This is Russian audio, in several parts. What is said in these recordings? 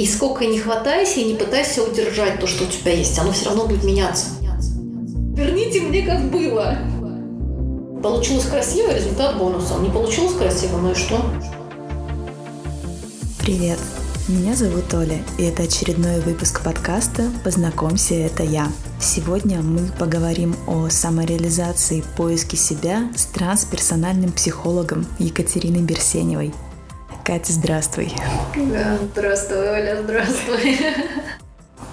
И сколько не хватайся и не пытайся удержать то, что у тебя есть, оно все равно будет меняться. Верните мне, как было. Получилось красиво, результат бонусом. Не получилось красиво, ну и что? Привет, меня зовут Оля, и это очередной выпуск подкаста «Познакомься, это я». Сегодня мы поговорим о самореализации поиске себя с трансперсональным психологом Екатериной Берсеневой. Катя, здравствуй. Да, здравствуй, Оля, здравствуй.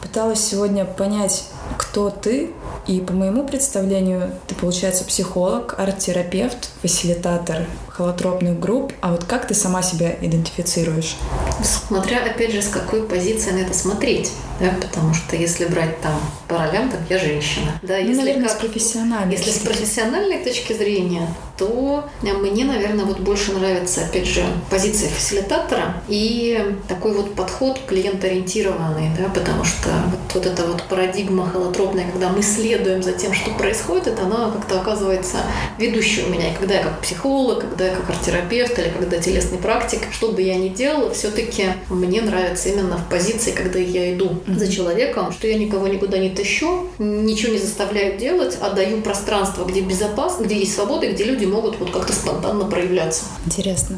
Пыталась сегодня понять, кто ты, и по моему представлению, ты, получается, психолог, арт-терапевт, фасилитатор холотропных групп. А вот как ты сама себя идентифицируешь? Смотря, опять же, с какой позиции на это смотреть. Да? Потому что если брать там по ролям, там я женщина. Да, ну, если наверное, как, с профессиональной. Если с профессиональной точки зрения, то мне, наверное, вот больше нравится, опять же, позиция фасилитатора и такой вот подход клиентоориентированный, да, потому что вот, вот эта вот парадигма холотропная, когда мы следуем за тем, что происходит, она как-то оказывается ведущей у меня. И когда я как психолог, когда я как арт-терапевт или когда телесный практик, что бы я ни делала, все-таки мне нравится именно в позиции, когда я иду mm-hmm. за человеком, что я никого никуда не тащу, ничего не заставляю делать, а даю пространство, где безопасно, где есть свобода, и где люди могут вот как-то спонтанно проявляться. Интересно.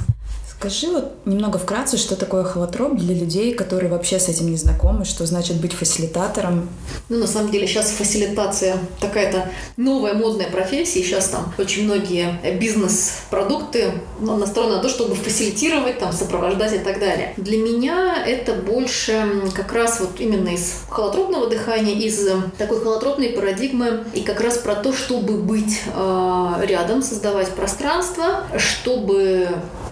Скажи вот немного вкратце, что такое холотроп для людей, которые вообще с этим не знакомы, что значит быть фасилитатором? Ну, на самом деле, сейчас фасилитация такая-то новая модная профессия. Сейчас там очень многие бизнес-продукты ну, настроены на то, чтобы фасилитировать, там, сопровождать и так далее. Для меня это больше как раз вот именно из холотропного дыхания, из такой холотропной парадигмы и как раз про то, чтобы быть э, рядом, создавать пространство, чтобы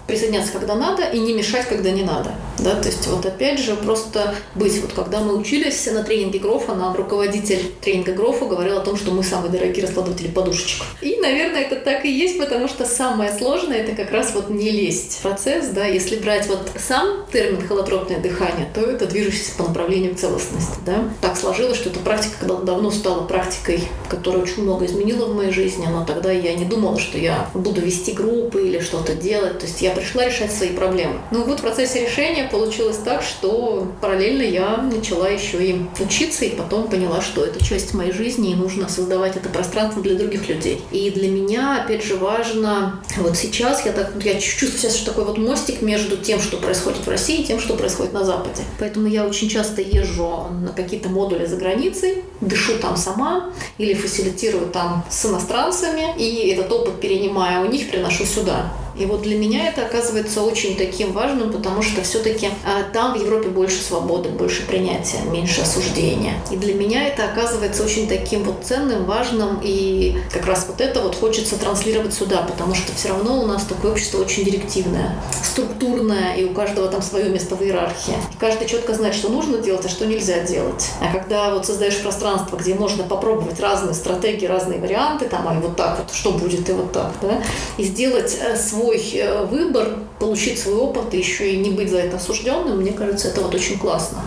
присоединяться, когда надо, и не мешать, когда не надо. Да? То есть вот опять же просто быть. Вот когда мы учились на тренинге Грофа, нам руководитель тренинга Грофа говорил о том, что мы самые дорогие раскладыватели подушечек. И, наверное, это так и есть, потому что самое сложное это как раз вот не лезть в процесс. Да? Если брать вот сам термин холотропное дыхание, то это движущийся по направлению целостности. Да? Так сложилось, что эта практика когда давно стала практикой, которая очень много изменила в моей жизни, но тогда я не думала, что я буду вести группы или что-то делать. То есть я пришла решать свои проблемы. Ну вот в процессе решения получилось так, что параллельно я начала еще и учиться, и потом поняла, что это часть моей жизни, и нужно создавать это пространство для других людей. И для меня, опять же, важно, вот сейчас я, так, я чувствую сейчас, такой вот мостик между тем, что происходит в России, и тем, что происходит на Западе. Поэтому я очень часто езжу на какие-то модули за границей, дышу там сама или фасилитирую там с иностранцами, и этот опыт перенимая у них, приношу сюда. И вот для меня это оказывается очень таким важным, потому что все-таки а, там в Европе больше свободы, больше принятия, меньше осуждения. И для меня это оказывается очень таким вот ценным, важным, и как раз вот это вот хочется транслировать сюда, потому что все равно у нас такое общество очень директивное, структурное, и у каждого там свое место в иерархии. И каждый четко знает, что нужно делать, а что нельзя делать. А когда вот создаешь пространство, где можно попробовать разные стратегии, разные варианты, там, а вот так вот, что будет и вот так, да, и сделать э, свой свой э, выбор, получить свой опыт и еще и не быть за это осужденным, мне кажется, это вот очень классно.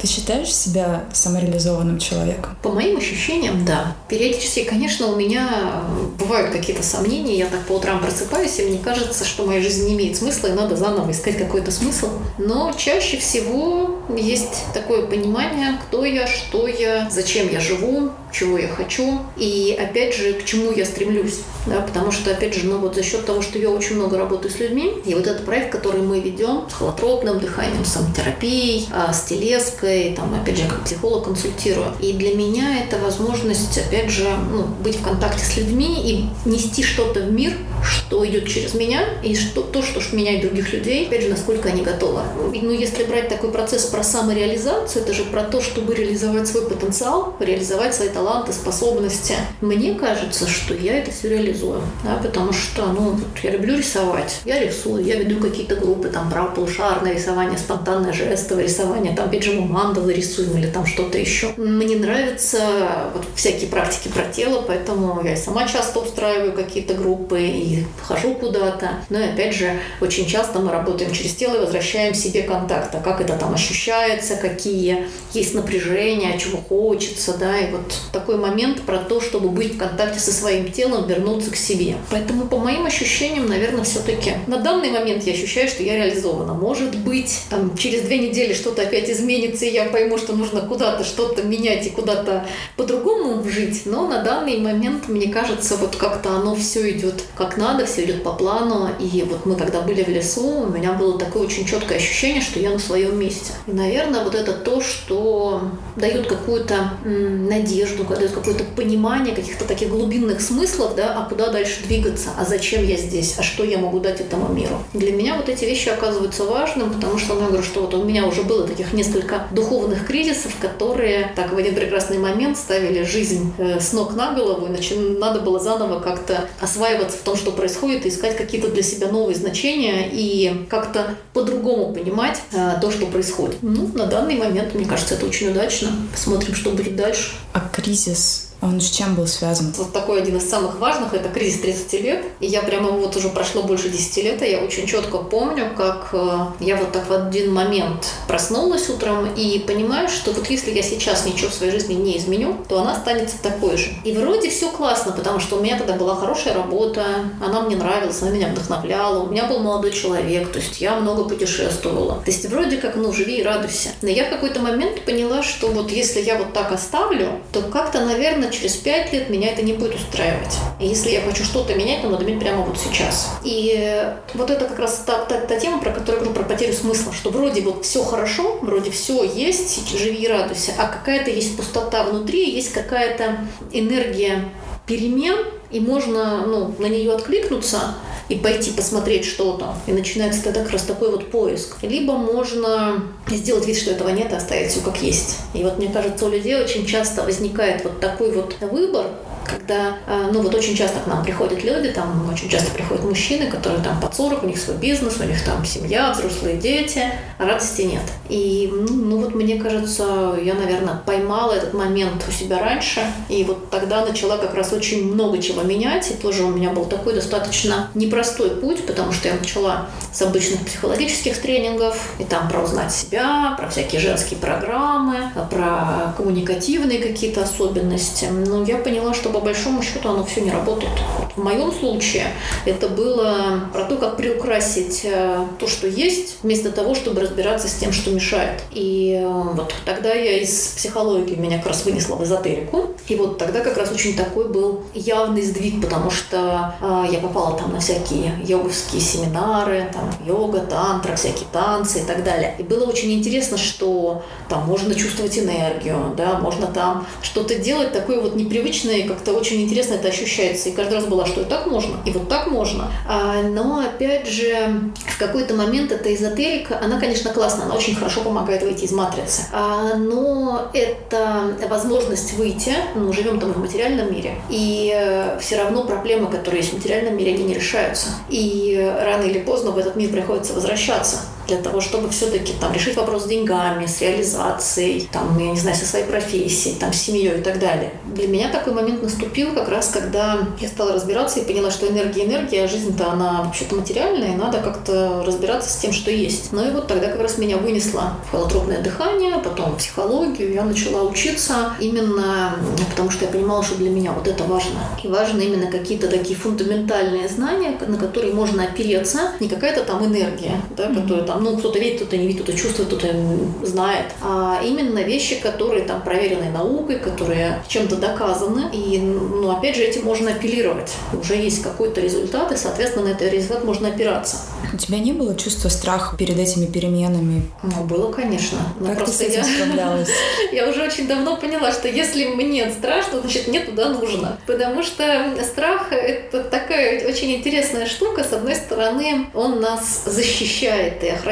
Ты считаешь себя самореализованным человеком? По моим ощущениям, да. Периодически, конечно, у меня бывают какие-то сомнения. Я так по утрам просыпаюсь, и мне кажется, что моя жизнь не имеет смысла, и надо заново искать какой-то смысл. Но чаще всего есть такое понимание, кто я, что я, зачем я живу, чего я хочу и, опять же, к чему я стремлюсь. Да, потому что, опять же, ну вот за счет того, что я очень много работаю с людьми, и вот этот проект, который мы ведем с холотропным дыханием, с самотерапией, а, с телеской, там, опять же, как психолог консультирую. И для меня это возможность, опять же, ну, быть в контакте с людьми и нести что-то в мир, что идет через меня, и что, то, что меняет других людей, опять же, насколько они готовы. Ну, если брать такой процесс про самореализацию, это же про то, чтобы реализовать свой потенциал, реализовать свои таланты, способности. Мне кажется, что я это все реализую, да, потому что, ну, вот я люблю рисовать, я рисую, я веду какие-то группы, там, правополушарное рисование, спонтанное жестовое рисование, там, мы мандалы рисуем или там что-то еще. Мне нравятся вот всякие практики про тело, поэтому я и сама часто устраиваю какие-то группы, и хожу куда-то. Но и опять же, очень часто мы работаем через тело и возвращаем себе контакт. А как это там ощущается, какие есть напряжения, чего хочется, да, и вот такой момент про то, чтобы быть в контакте со своим телом, вернуться к себе. Поэтому по моим ощущениям, наверное, все-таки на данный момент я ощущаю, что я реализована. Может быть, там, через две недели что-то опять изменится, и я пойму, что нужно куда-то что-то менять и куда-то по-другому жить. Но на данный момент, мне кажется, вот как-то оно все идет как надо, все идет по плану. И вот мы когда были в лесу, у меня было такое очень четкое ощущение, что я на своем месте. И, наверное, вот это то, что дает какую-то надежду, дает какое-то понимание каких-то таких глубинных смыслов, да, а куда дальше двигаться, а зачем я здесь, а что я могу дать этому миру. Для меня вот эти вещи оказываются важным, потому что, ну, я говорю, что вот у меня уже было таких несколько духовных кризисов, которые так в один прекрасный момент ставили жизнь э, с ног на голову, иначе надо было заново как-то осваиваться в том, что происходит, и искать какие-то для себя новые значения и как-то по-другому понимать э, то, что происходит. Ну, на данный момент, мне кажется, это очень удачно. Посмотрим, что будет дальше. А кризис он с чем был связан? Вот такой один из самых важных – это кризис 30 лет. И я прямо вот уже прошло больше 10 лет, и я очень четко помню, как э, я вот так в один момент проснулась утром и понимаю, что вот если я сейчас ничего в своей жизни не изменю, то она останется такой же. И вроде все классно, потому что у меня тогда была хорошая работа, она мне нравилась, она меня вдохновляла, у меня был молодой человек, то есть я много путешествовала. То есть вроде как, ну, живи и радуйся. Но я в какой-то момент поняла, что вот если я вот так оставлю, то как-то, наверное, наверное, через пять лет меня это не будет устраивать. И если я хочу что-то менять, то надо менять прямо вот сейчас. И вот это как раз та, та, та тема, про которую я говорю, про потерю смысла, что вроде вот все хорошо, вроде все есть, живи и радуйся, а какая-то есть пустота внутри, есть какая-то энергия перемен, и можно ну, на нее откликнуться, и пойти посмотреть что-то. И начинается тогда как раз такой вот поиск. Либо можно сделать вид, что этого нет, и оставить все как есть. И вот мне кажется, у людей очень часто возникает вот такой вот выбор, когда, а, ну вот очень часто к нам приходят люди, там очень часто приходят мужчины, которые там под 40, у них свой бизнес, у них там семья, взрослые дети, а радости нет. И, ну вот мне кажется, я, наверное, поймала этот момент у себя раньше, и вот тогда начала как раз очень много чего менять, и тоже у меня был такой достаточно непростой путь, потому что я начала с обычных психологических тренингов, и там про узнать себя, про всякие женские программы, про коммуникативные какие-то особенности. Но я поняла, что по большому счету оно все не работает. В моем случае это было про то, как приукрасить э, то, что есть, вместо того, чтобы разбираться с тем, что мешает. И э, вот тогда я из психологии меня как раз вынесла в эзотерику. И вот тогда как раз очень такой был явный сдвиг, потому что э, я попала там на всякие йоговские семинары, там йога, тантра, всякие танцы и так далее. И было очень интересно, что там можно чувствовать энергию, да, можно там что-то делать такое вот непривычное, как как-то очень интересно это ощущается. И каждый раз было, что и так можно, и вот так можно. А, но, опять же, в какой-то момент эта эзотерика, она, конечно, классная, она очень хорошо помогает выйти из матрицы. А, но это возможность выйти, ну, живем там в материальном мире, и э, все равно проблемы, которые есть в материальном мире, они не решаются. И рано или поздно в этот мир приходится возвращаться для того, чтобы все-таки там решить вопрос с деньгами, с реализацией, там, я не знаю, со своей профессией, там, с семьей и так далее. Для меня такой момент наступил как раз, когда я стала разбираться и поняла, что энергия энергия, а жизнь-то она вообще-то материальная, и надо как-то разбираться с тем, что есть. Ну и вот тогда как раз меня вынесло в холотропное дыхание, потом психологию, я начала учиться именно потому, что я понимала, что для меня вот это важно. И важно именно какие-то такие фундаментальные знания, на которые можно опереться, не какая-то там энергия, да, которая там, ну, кто-то видит, кто-то не видит, кто-то чувствует, кто-то знает, а именно вещи, которые там проверены наукой, которые чем-то доказаны, и и, ну, опять же, этим можно апеллировать. Уже есть какой-то результат, и, соответственно, на этот результат можно опираться. У тебя не было чувства страха перед этими переменами? Ну, было, конечно. Но как ты с этим я... справлялась? я уже очень давно поняла, что если мне страшно, значит, мне туда нужно. Потому что страх — это такая очень интересная штука. С одной стороны, он нас защищает и охраняет.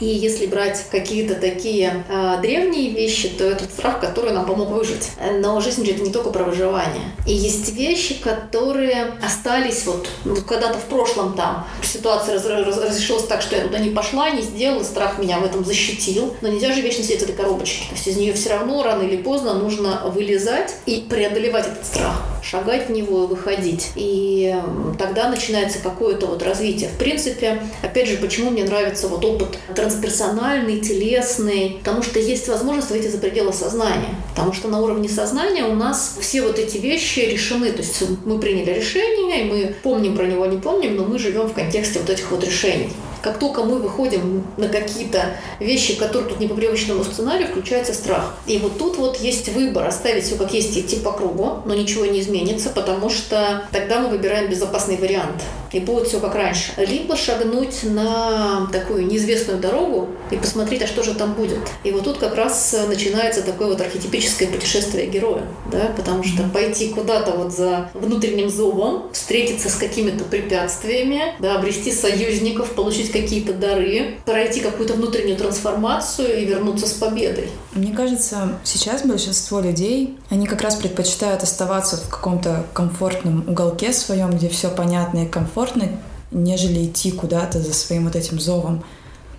И если брать какие-то такие э, древние вещи, то это страх, который нам помог выжить. Но жизнь же это не только про выживание. И есть вещи, которые остались вот, вот когда-то в прошлом там ситуация раз, раз, разрешилась так, что я туда не пошла, не сделала, страх меня в этом защитил. Но нельзя же вечно сидеть в этой коробочке. То есть из нее все равно рано или поздно нужно вылезать и преодолевать этот страх шагать в него и выходить. И тогда начинается какое-то вот развитие. В принципе, опять же, почему мне нравится вот опыт трансперсональный, телесный, потому что есть возможность выйти за пределы сознания. Потому что на уровне сознания у нас все вот эти вещи решены. То есть мы приняли решение, и мы помним про него, не помним, но мы живем в контексте вот этих вот решений. Как только мы выходим на какие-то вещи, которые тут не по привычному сценарию, включается страх. И вот тут вот есть выбор, оставить все как есть, идти по кругу, но ничего не изменится, потому что тогда мы выбираем безопасный вариант и будет все как раньше. Либо шагнуть на такую неизвестную дорогу и посмотреть, а что же там будет. И вот тут как раз начинается такое вот архетипическое путешествие героя, да, потому что пойти куда-то вот за внутренним зовом, встретиться с какими-то препятствиями, да, обрести союзников, получить какие-то дары, пройти какую-то внутреннюю трансформацию и вернуться с победой. Мне кажется, сейчас большинство людей, они как раз предпочитают оставаться в каком-то комфортном уголке своем, где все понятно и комфортно, комфортно, нежели идти куда-то за своим вот этим зовом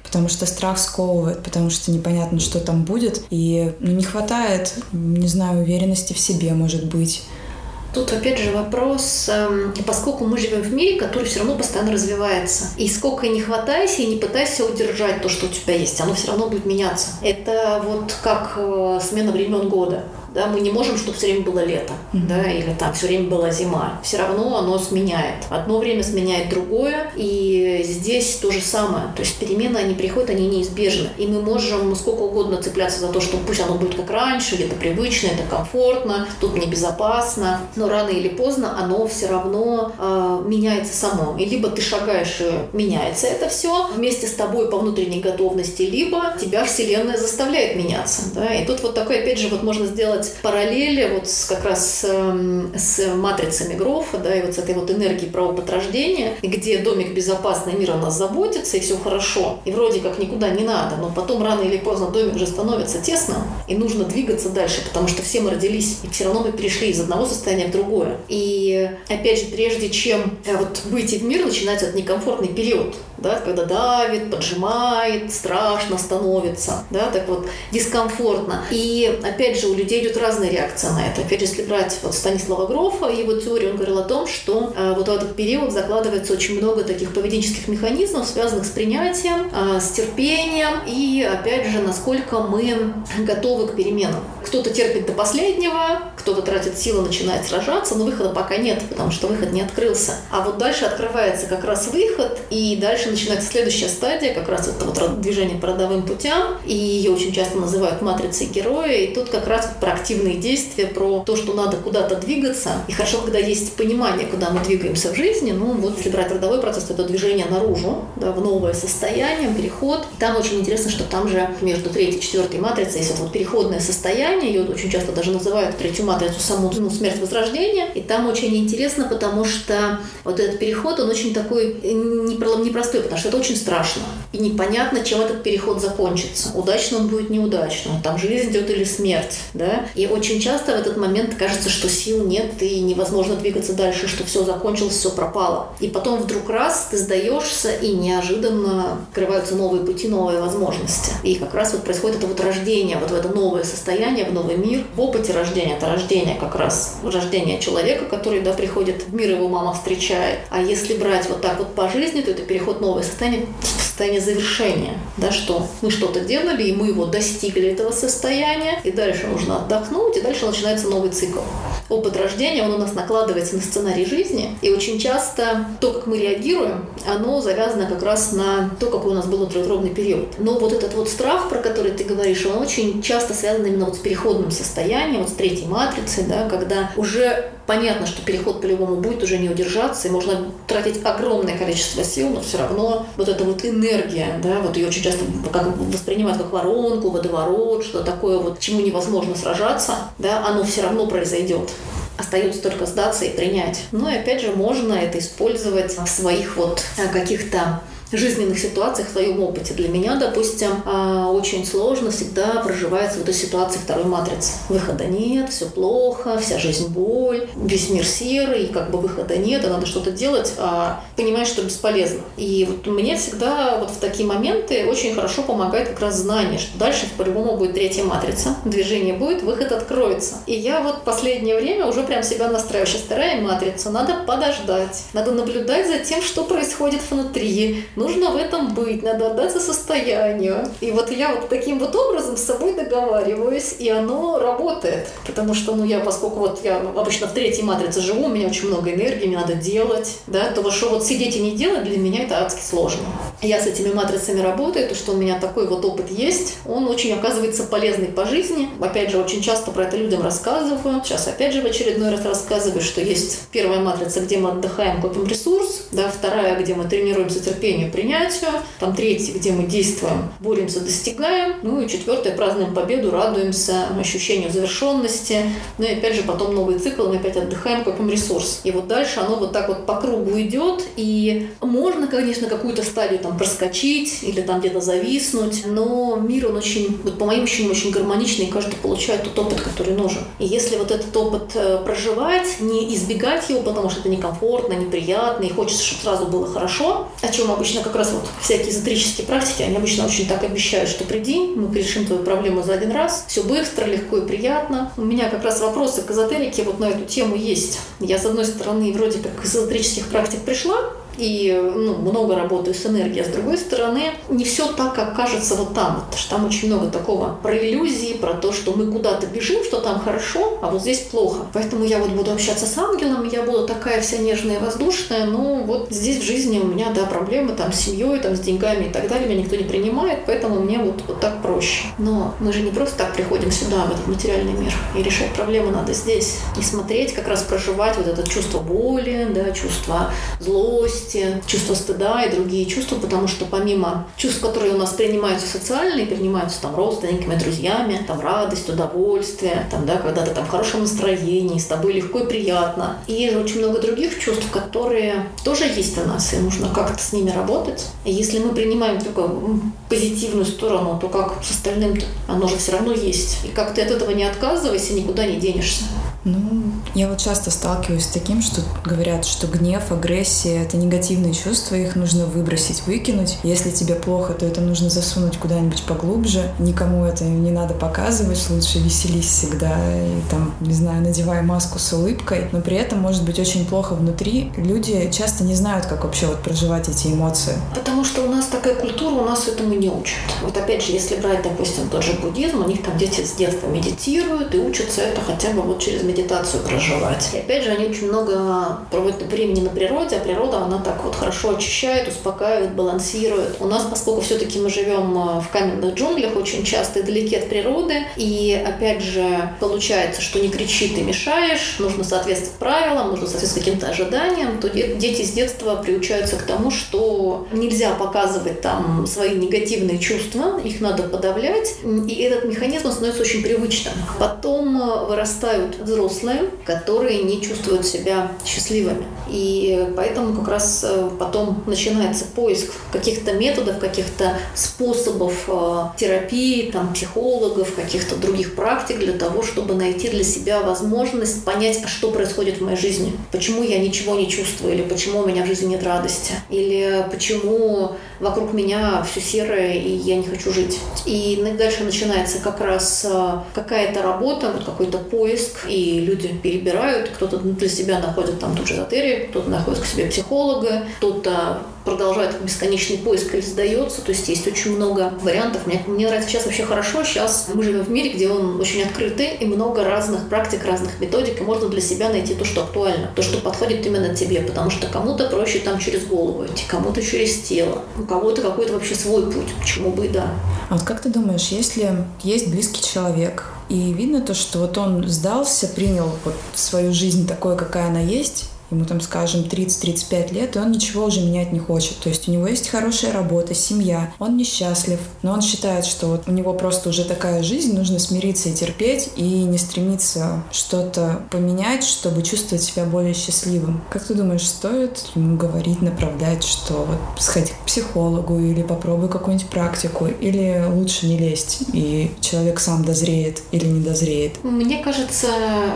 потому что страх сковывает, потому что непонятно, что там будет, и ну, не хватает, не знаю, уверенности в себе, может быть. Тут опять же вопрос, эм, поскольку мы живем в мире, который все равно постоянно развивается. И сколько не хватайся и не пытайся удержать то, что у тебя есть, оно все равно будет меняться. Это вот как э, смена времен года. Да, мы не можем, чтобы все время было лето, mm-hmm. да, или там все время была зима. Все равно оно сменяет. Одно время сменяет другое, и здесь то же самое. То есть перемены, они приходят, они неизбежны. И мы можем сколько угодно цепляться за то, что пусть оно будет как раньше, это привычно, это комфортно, тут мне безопасно, но рано или поздно оно все равно э, меняется само. И либо ты шагаешь и меняется это все вместе с тобой по внутренней готовности, либо тебя Вселенная заставляет меняться. Да? И тут вот такой, опять же, вот можно сделать делать параллели вот с, как раз эм, с матрицами Грофа, да, и вот с этой вот энергией про опыт рождения, где домик безопасный, мир о нас заботится, и все хорошо, и вроде как никуда не надо, но потом рано или поздно домик уже становится тесным, и нужно двигаться дальше, потому что все мы родились, и все равно мы перешли из одного состояния в другое. И опять же, прежде чем э, вот выйти в мир, начинается этот некомфортный период, да, когда давит, поджимает, страшно становится, да, так вот дискомфортно. И опять же, у людей идет разная реакция на это. Если брать вот Станислава Грофа, его теорию, он говорил о том, что э, вот в этот период закладывается очень много таких поведенческих механизмов, связанных с принятием, э, с терпением и, опять же, насколько мы готовы к переменам. Кто-то терпит до последнего, кто-то тратит силы, начинает сражаться, но выхода пока нет, потому что выход не открылся. А вот дальше открывается как раз выход, и дальше начинается следующая стадия, как раз это вот движение по родовым путям, и ее очень часто называют матрицей героя, и тут как раз про активные действия, про то, что надо куда-то двигаться. И хорошо, когда есть понимание, куда мы двигаемся в жизни, ну вот если брать родовой процесс, то это движение наружу, да, в новое состояние, переход. Там очень интересно, что там же между третьей и четвертой матрицей есть вот переходное состояние, ее очень часто даже называют третью матрицу саму ну, смерть возрождения. И там очень интересно, потому что вот этот переход, он очень такой непростой, потому что это очень страшно. И непонятно, чем этот переход закончится. Удачно он будет неудачно. Там жизнь идет или смерть. Да? И очень часто в этот момент кажется, что сил нет и невозможно двигаться дальше, что все закончилось, все пропало. И потом вдруг раз ты сдаешься, и неожиданно открываются новые пути, новые возможности. И как раз вот происходит это вот рождение, вот в это новое состояние, в новый мир. В опыте рождения, это рождение как раз, рождение человека, который да, приходит в мир, его мама встречает. А если брать вот так вот по жизни, то это переход новое состояние состояние завершения, да, что мы что-то делали, и мы его достигли этого состояния, и дальше нужно отдохнуть, и дальше начинается новый цикл. Опыт рождения, он у нас накладывается на сценарий жизни, и очень часто то, как мы реагируем, оно завязано как раз на то, какой у нас был внутриутробный период. Но вот этот вот страх, про который ты говоришь, он очень часто связан именно вот с переходным состоянием, вот с третьей матрицей, да, когда уже понятно, что переход по-любому будет уже не удержаться, и можно тратить огромное количество сил, но все равно вот эта вот энергия, да, вот ее очень часто как воспринимают как воронку, водоворот, что такое вот, чему невозможно сражаться, да, оно все равно произойдет. Остается только сдаться и принять. Ну и опять же, можно это использовать в своих вот каких-то жизненных ситуациях, в своем опыте. Для меня, допустим, а, очень сложно всегда проживается в этой ситуации второй матрицы. Выхода нет, все плохо, вся жизнь боль, весь мир серый, как бы выхода нет, и надо что-то делать, а понимаешь, что бесполезно. И вот мне всегда вот в такие моменты очень хорошо помогает как раз знание, что дальше по-любому будет третья матрица, движение будет, выход откроется. И я вот последнее время уже прям себя настраиваю. Сейчас вторая матрица, надо подождать, надо наблюдать за тем, что происходит внутри, нужно в этом быть, надо отдаться состоянию. И вот я вот таким вот образом с собой договариваюсь, и оно работает. Потому что, ну, я, поскольку вот я обычно в третьей матрице живу, у меня очень много энергии, мне надо делать, да, то что вот сидеть и не делать для меня это адски сложно. Я с этими матрицами работаю, то, что у меня такой вот опыт есть, он очень оказывается полезный по жизни. Опять же, очень часто про это людям рассказываю. Сейчас опять же в очередной раз рассказываю, что есть первая матрица, где мы отдыхаем, копим ресурс, да, вторая, где мы тренируемся терпению, принятию, там третья, где мы действуем, боремся, достигаем, ну и четвертая, празднуем победу, радуемся ощущению завершенности, ну и опять же потом новый цикл, мы опять отдыхаем, копим ресурс. И вот дальше оно вот так вот по кругу идет, и можно, конечно, какую-то стадию там проскочить или там где-то зависнуть, но мир, он очень, вот по моим ощущениям, очень гармоничный, и каждый получает тот опыт, который нужен. И если вот этот опыт э, проживать, не избегать его, потому что это некомфортно, неприятно, и хочется, чтобы сразу было хорошо, о чем обычно как раз вот всякие эзотерические практики, они обычно очень так обещают, что приди, мы решим твою проблему за один раз, все быстро, легко и приятно. У меня как раз вопросы к эзотерике вот на эту тему есть. Я, с одной стороны, вроде как из эзотерических практик пришла, и ну, много работаю с энергией. А с другой стороны, не все так, как кажется вот там. Потому что там очень много такого про иллюзии, про то, что мы куда-то бежим, что там хорошо, а вот здесь плохо. Поэтому я вот буду общаться с ангелом, я буду такая вся нежная и воздушная, но вот здесь в жизни у меня, да, проблемы там с семьей, там с деньгами и так далее, меня никто не принимает, поэтому мне вот, вот так проще. Но мы же не просто так приходим сюда, в этот материальный мир, и решать проблемы надо здесь. И смотреть, как раз проживать вот это чувство боли, да, чувство злости, злости, чувство стыда и другие чувства, потому что помимо чувств, которые у нас принимаются социальные, принимаются там родственниками, друзьями, там радость, удовольствие, там, да, когда ты там в хорошем настроении, с тобой легко и приятно. И есть очень много других чувств, которые тоже есть у нас, и нужно как-то с ними работать. И если мы принимаем только позитивную сторону, то как с остальным-то? Оно же все равно есть. И как ты от этого не отказывайся, никуда не денешься. Ну, я вот часто сталкиваюсь с таким, что говорят, что гнев, агрессия — это негативные чувства, их нужно выбросить, выкинуть. Если тебе плохо, то это нужно засунуть куда-нибудь поглубже. Никому это не надо показывать, лучше веселись всегда и там, не знаю, надевай маску с улыбкой. Но при этом может быть очень плохо внутри. Люди часто не знают, как вообще вот проживать эти эмоции. Потому что у нас такая культура, у нас этому не учат. Вот опять же, если брать, допустим, тот же буддизм, у них там дети с детства медитируют и учатся это хотя бы вот через медитацию проживать. И опять же, они очень много проводят времени на природе, а природа, она так вот хорошо очищает, успокаивает, балансирует. У нас, поскольку все-таки мы живем э, в каменных джунглях очень часто и далеки от природы, и опять же, получается, что не кричи, ты мешаешь, нужно соответствовать правилам, нужно соответствовать каким-то ожиданиям, то дети с детства приучаются к тому, что нельзя показывать там свои негативные чувства, их надо подавлять, и этот механизм становится очень привычным. Потом э, вырастают взрослые взрослые, которые не чувствуют себя счастливыми. И поэтому как раз э, потом начинается поиск каких-то методов, каких-то способов э, терапии, там, психологов, каких-то других практик для того, чтобы найти для себя возможность понять, а что происходит в моей жизни, почему я ничего не чувствую, или почему у меня в жизни нет радости, или почему вокруг меня все серое, и я не хочу жить. И дальше начинается как раз э, какая-то работа, вот какой-то поиск, и люди перебирают, кто-то для себя находит там ту же эзотерию, кто-то находит к себе психолога, кто-то продолжает бесконечный поиск или сдается. То есть есть очень много вариантов. Мне, мне нравится сейчас вообще хорошо. Сейчас мы живем в мире, где он очень открытый, и много разных практик, разных методик, и можно для себя найти то, что актуально, то, что подходит именно тебе, потому что кому-то проще там через голову идти, кому-то через тело, у кого-то какой-то вообще свой путь, почему бы и да. А вот как ты думаешь, если есть близкий человек, и видно то, что вот он сдался, принял вот свою жизнь такой, какая она есть, ему там, скажем, 30-35 лет, и он ничего уже менять не хочет. То есть у него есть хорошая работа, семья, он несчастлив, но он считает, что вот у него просто уже такая жизнь, нужно смириться и терпеть, и не стремиться что-то поменять, чтобы чувствовать себя более счастливым. Как ты думаешь, стоит ему говорить, направлять, что вот сходи к психологу или попробуй какую-нибудь практику, или лучше не лезть, и человек сам дозреет или не дозреет? Мне кажется,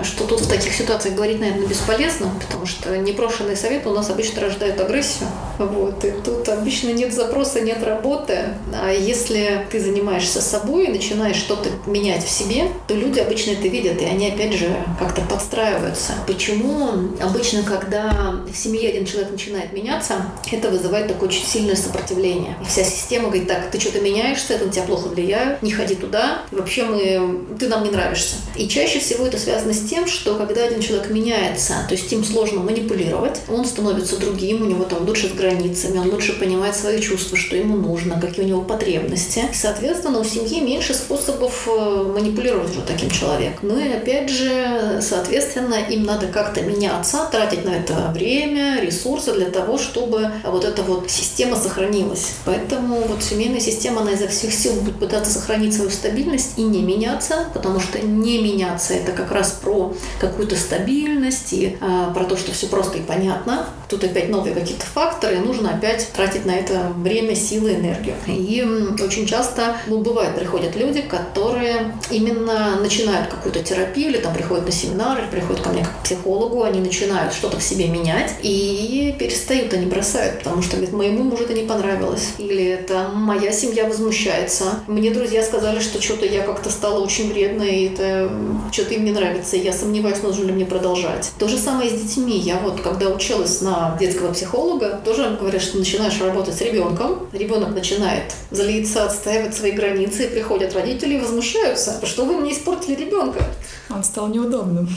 что тут в таких ситуациях говорить, наверное, бесполезно, потому что непрошенные советы у нас обычно рождают агрессию. Вот. И тут обычно нет запроса, нет работы. А если ты занимаешься собой и начинаешь что-то менять в себе, то люди обычно это видят, и они опять же как-то подстраиваются. Почему обычно, когда в семье один человек начинает меняться, это вызывает такое очень сильное сопротивление. И вся система говорит, так, ты что-то меняешься, это на тебя плохо влияет, не ходи туда, вообще мы, ты нам не нравишься. И чаще всего это связано с тем, что когда один человек меняется, то есть им сложно манипулировать, он становится другим, у него там лучше с границами, он лучше понимает свои чувства, что ему нужно, какие у него потребности. Соответственно, у семьи меньше способов э, манипулировать уже таким человеком. Ну и опять же, соответственно, им надо как-то меняться, тратить на это время, ресурсы для того, чтобы вот эта вот система сохранилась. Поэтому вот семейная система, она изо всех сил будет пытаться сохранить свою стабильность и не меняться, потому что не меняться это как раз про какую-то стабильность и а, про то, что все просто и понятно. Тут опять новые какие-то факторы, и нужно опять тратить на это время, силы, энергию. И очень часто, ну, бывает, приходят люди, которые именно начинают какую-то терапию, или там приходят на семинары, или приходят ко мне как к психологу, они начинают что-то в себе менять, и перестают, они бросают, потому что, говорит, моему мужу это не понравилось. Или это моя семья возмущается. Мне друзья сказали, что что-то я как-то стала очень вредной, и это что-то им не нравится, и я сомневаюсь, нужно ли мне продолжать. То же самое с детьми. Я вот, когда училась на детского психолога, тоже говорят, что начинаешь работать с ребенком, ребенок начинает злиться, отстаивать свои границы, и приходят родители и возмущаются, что вы мне испортили ребенка. Он стал неудобным.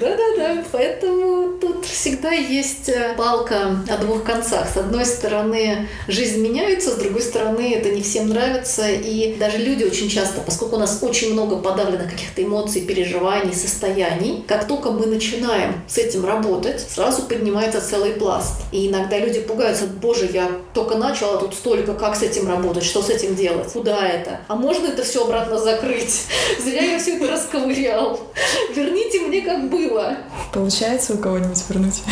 Да-да-да, поэтому тут всегда есть э, палка о двух концах. С одной стороны, жизнь меняется, с другой стороны, это не всем нравится. И даже люди очень часто, поскольку у нас очень много подавленных каких-то эмоций, переживаний, состояний, как только мы начинаем с этим работать, сразу поднимается целый пласт. И иногда люди пугаются, боже, я только начала, тут столько, как с этим работать, что с этим делать, куда это? А можно это все обратно закрыть? Зря я все это расковырял. Верните мне, как было. Получается у кого-нибудь вернуть?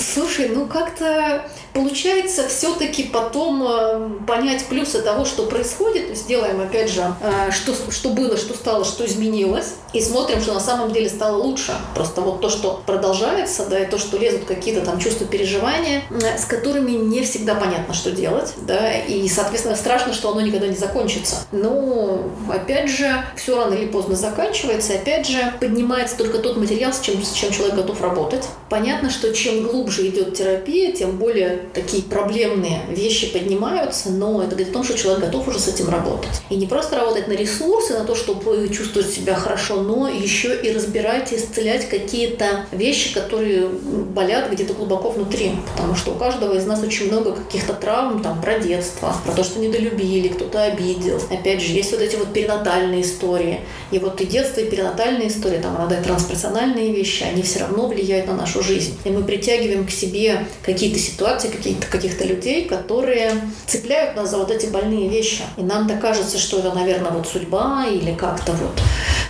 Слушай, ну как-то получается все-таки потом э, понять плюсы того, что происходит. То есть делаем, опять же, э, что, что было, что стало, что изменилось. И смотрим, что на самом деле стало лучше. Просто вот то, что продолжается, да, и то, что лезут какие-то там чувства, переживания, с которыми не всегда понятно, что делать, да, и, соответственно, страшно, что оно никогда не закончится. Но, опять же, все рано или поздно заканчивается, опять же, поднимается только тот материал, с чем, с чем человек готов работать. Понятно, что чем глубже идет терапия, тем более такие проблемные вещи поднимаются, но это говорит о том, что человек готов уже с этим работать. И не просто работать на ресурсы, на то, чтобы чувствовать себя хорошо, но еще и разбирать и исцелять какие-то вещи, которые болят где-то глубоко внутри. Потому что у каждого из нас очень много каких-то травм там, про детство, про то, что недолюбили, кто-то обидел. Опять же, есть вот эти вот перинатальные истории. И вот и детство, и перинатальные истории, там иногда и трансперсональные вещи, они все равно влияют на нашу жизнь. И мы притягиваем к себе какие-то ситуации, каких-то каких-то людей, которые цепляют нас за вот эти больные вещи. И нам кажется, что это, наверное, вот судьба или как-то вот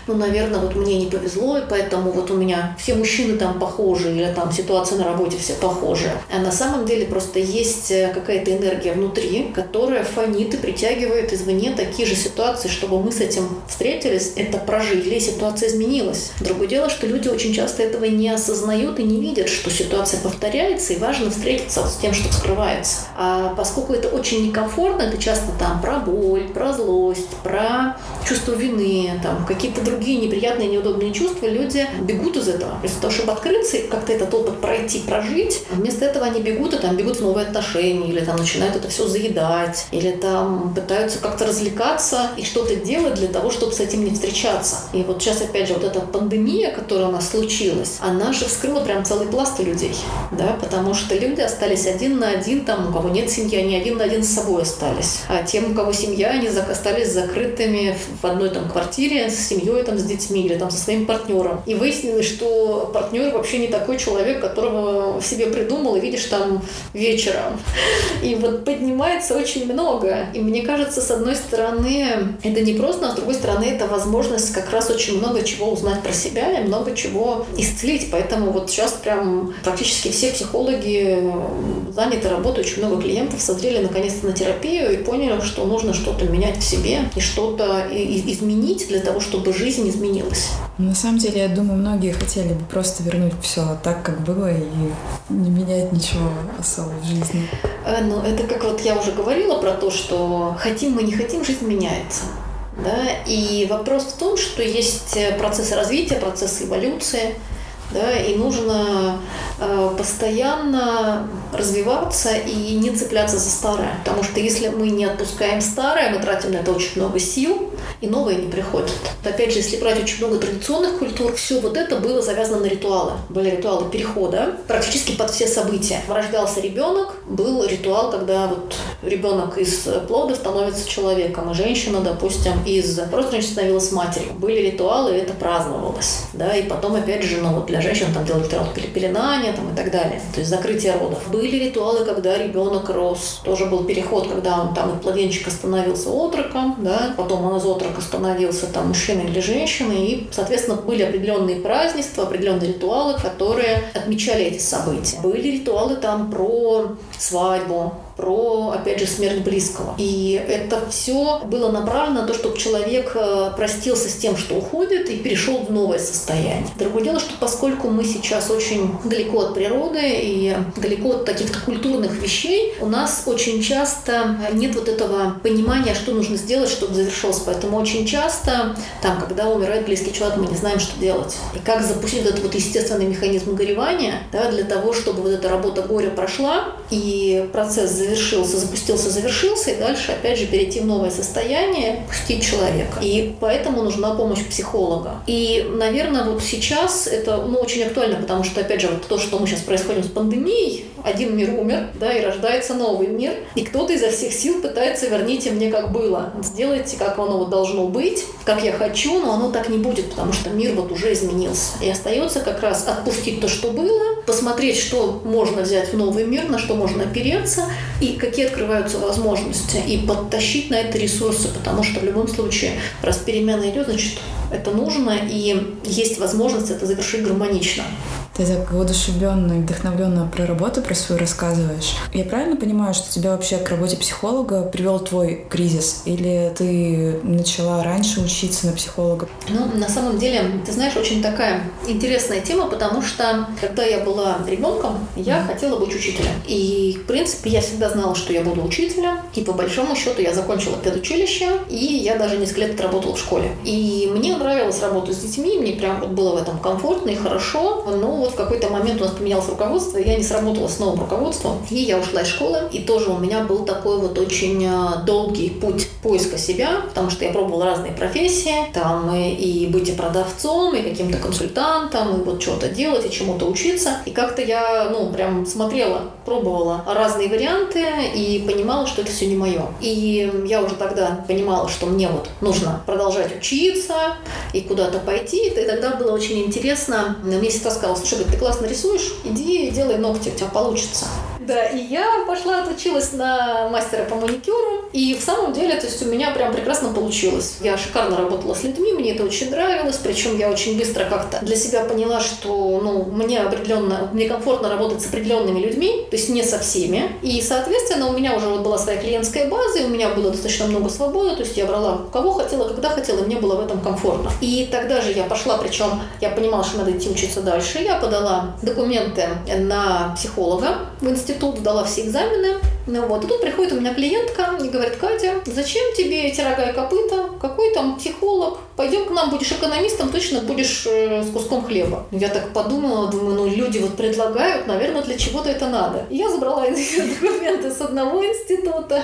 ну, наверное, вот мне не повезло, и поэтому вот у меня все мужчины там похожи, или там ситуация на работе все похожи. А на самом деле просто есть э, какая-то энергия внутри, которая фонит и притягивает извне такие же ситуации, чтобы мы с этим встретились, это прожили, и ситуация изменилась. Другое дело, что люди очень часто этого не осознают и не видят, что ситуация повторяется, и важно встретиться с тем, что скрывается. А поскольку это очень некомфортно, это часто там про боль, про злость, про чувство вины, там какие-то другие неприятные, неудобные чувства, люди бегут из этого. Вместо того, чтобы открыться и как-то этот опыт пройти, прожить, вместо этого они бегут и там бегут в новые отношения, или там начинают это все заедать, или там пытаются как-то развлекаться и что-то делать для того, чтобы с этим не встречаться. И вот сейчас, опять же, вот эта пандемия, которая у нас случилась, она же вскрыла прям целый пласт людей, да, потому что люди остались один на один, там, у кого нет семьи, они один на один с собой остались. А тем, у кого семья, они остались закрытыми одной там квартире с семьей, там, с детьми или там со своим партнером. И выяснилось, что партнер вообще не такой человек, которого в себе придумал и видишь там вечером. И вот поднимается очень много. И мне кажется, с одной стороны, это не просто, а с другой стороны, это возможность как раз очень много чего узнать про себя и много чего исцелить. Поэтому вот сейчас прям практически все психологи заняты работой, очень много клиентов созрели наконец-то на терапию и поняли, что нужно что-то менять в себе и что-то изменить для того, чтобы жизнь изменилась. На самом деле, я думаю, многие хотели бы просто вернуть все так, как было, и не менять ничего особо в жизни. Э, ну, это как вот я уже говорила про то, что хотим мы, не хотим, жизнь меняется. Да? И вопрос в том, что есть процесс развития, процесс эволюции, да, и нужно э, постоянно развиваться и не цепляться за старое. Потому что если мы не отпускаем старое, мы тратим на это очень много сил, и новое не приходит. Опять же, если брать очень много традиционных культур, все вот это было завязано на ритуалы. Были ритуалы перехода практически под все события. Рождался ребенок, был ритуал, когда вот ребенок из плода становится человеком, и женщина, допустим, из родственничества становилась матерью. Были ритуалы, и это праздновалось. Да, и потом, опять же, ну, вот для женщин там делали ритуал пеленания там, и так далее, то есть закрытие родов. Были ритуалы, когда ребенок рос, тоже был переход, когда он там от младенчика становился отроком, да, потом он из отрока становился там мужчиной или женщиной, и, соответственно, были определенные празднества, определенные ритуалы, которые отмечали эти события. Были ритуалы там про свадьбу, про, опять же, смерть близкого. И это все было направлено на то, чтобы человек э, простился с тем, что уходит, и перешел в новое состояние. Другое дело, что поскольку мы сейчас очень далеко от природы и далеко от каких-то культурных вещей, у нас очень часто нет вот этого понимания, что нужно сделать, чтобы завершилось. Поэтому очень часто, там, когда умирает близкий человек, мы не знаем, что делать. И как запустить этот вот естественный механизм горевания, да, для того, чтобы вот эта работа горя прошла, и процесс завершился, запустился, завершился, и дальше, опять же, перейти в новое состояние, пустить человека. И поэтому нужна помощь психолога. И, наверное, вот сейчас это ну, очень актуально, потому что, опять же, вот то, что мы сейчас происходим с пандемией, один мир умер, да, и рождается новый мир, и кто-то изо всех сил пытается верните мне как было, сделайте, как оно вот должно быть, как я хочу, но оно так не будет, потому что мир вот уже изменился. И остается как раз отпустить то, что было, посмотреть, что можно взять в новый мир, на что можно опереться, и какие открываются возможности, и подтащить на это ресурсы, потому что в любом случае, раз перемена идет, значит, это нужно, и есть возможность это завершить гармонично. Ты так воодушевленно и вдохновленно про работу про свою рассказываешь. Я правильно понимаю, что тебя вообще к работе психолога привел твой кризис? Или ты начала раньше учиться на психолога? Ну, на самом деле, ты знаешь, очень такая интересная тема, потому что когда я была ребенком, я mm. хотела быть учителем. И, в принципе, я всегда знала, что я буду учителем. И по большому счету я закончила педучилище, и я даже несколько лет отработала в школе. И мне нравилось работать с детьми, мне прям вот было в этом комфортно и хорошо. Но вот в какой-то момент у нас поменялось руководство, я не сработала с новым руководством, и я ушла из школы, и тоже у меня был такой вот очень э, долгий путь поиска себя, потому что я пробовала разные профессии, там и, и быть и продавцом, и каким-то консультантом, и вот что-то делать, и чему-то учиться, и как-то я, ну, прям смотрела, пробовала разные варианты, и понимала, что это все не мое. И я уже тогда понимала, что мне вот нужно продолжать учиться, и куда-то пойти, и тогда было очень интересно, мне сестра сказала, слушай, говорит, ты классно рисуешь, иди делай ногти, у тебя получится. Да, и я пошла, отучилась на мастера по маникюру. И в самом деле, то есть у меня прям прекрасно получилось. Я шикарно работала с людьми, мне это очень нравилось. Причем я очень быстро как-то для себя поняла, что ну, мне определенно, мне комфортно работать с определенными людьми, то есть не со всеми. И, соответственно, у меня уже вот была своя клиентская база, и у меня было достаточно много свободы, то есть я брала кого хотела, когда хотела, и мне было в этом комфортно. И тогда же я пошла, причем я понимала, что надо идти учиться дальше. Я подала документы на психолога в институт, сдала все экзамены. Ну вот, и тут приходит у меня клиентка и говорит, Катя, зачем тебе эти рога и копыта? Какой там психолог? Пойдем к нам, будешь экономистом, точно будешь э, с куском хлеба. Я так подумала, думаю, ну люди вот предлагают, наверное, для чего-то это надо. И я забрала документы с одного института,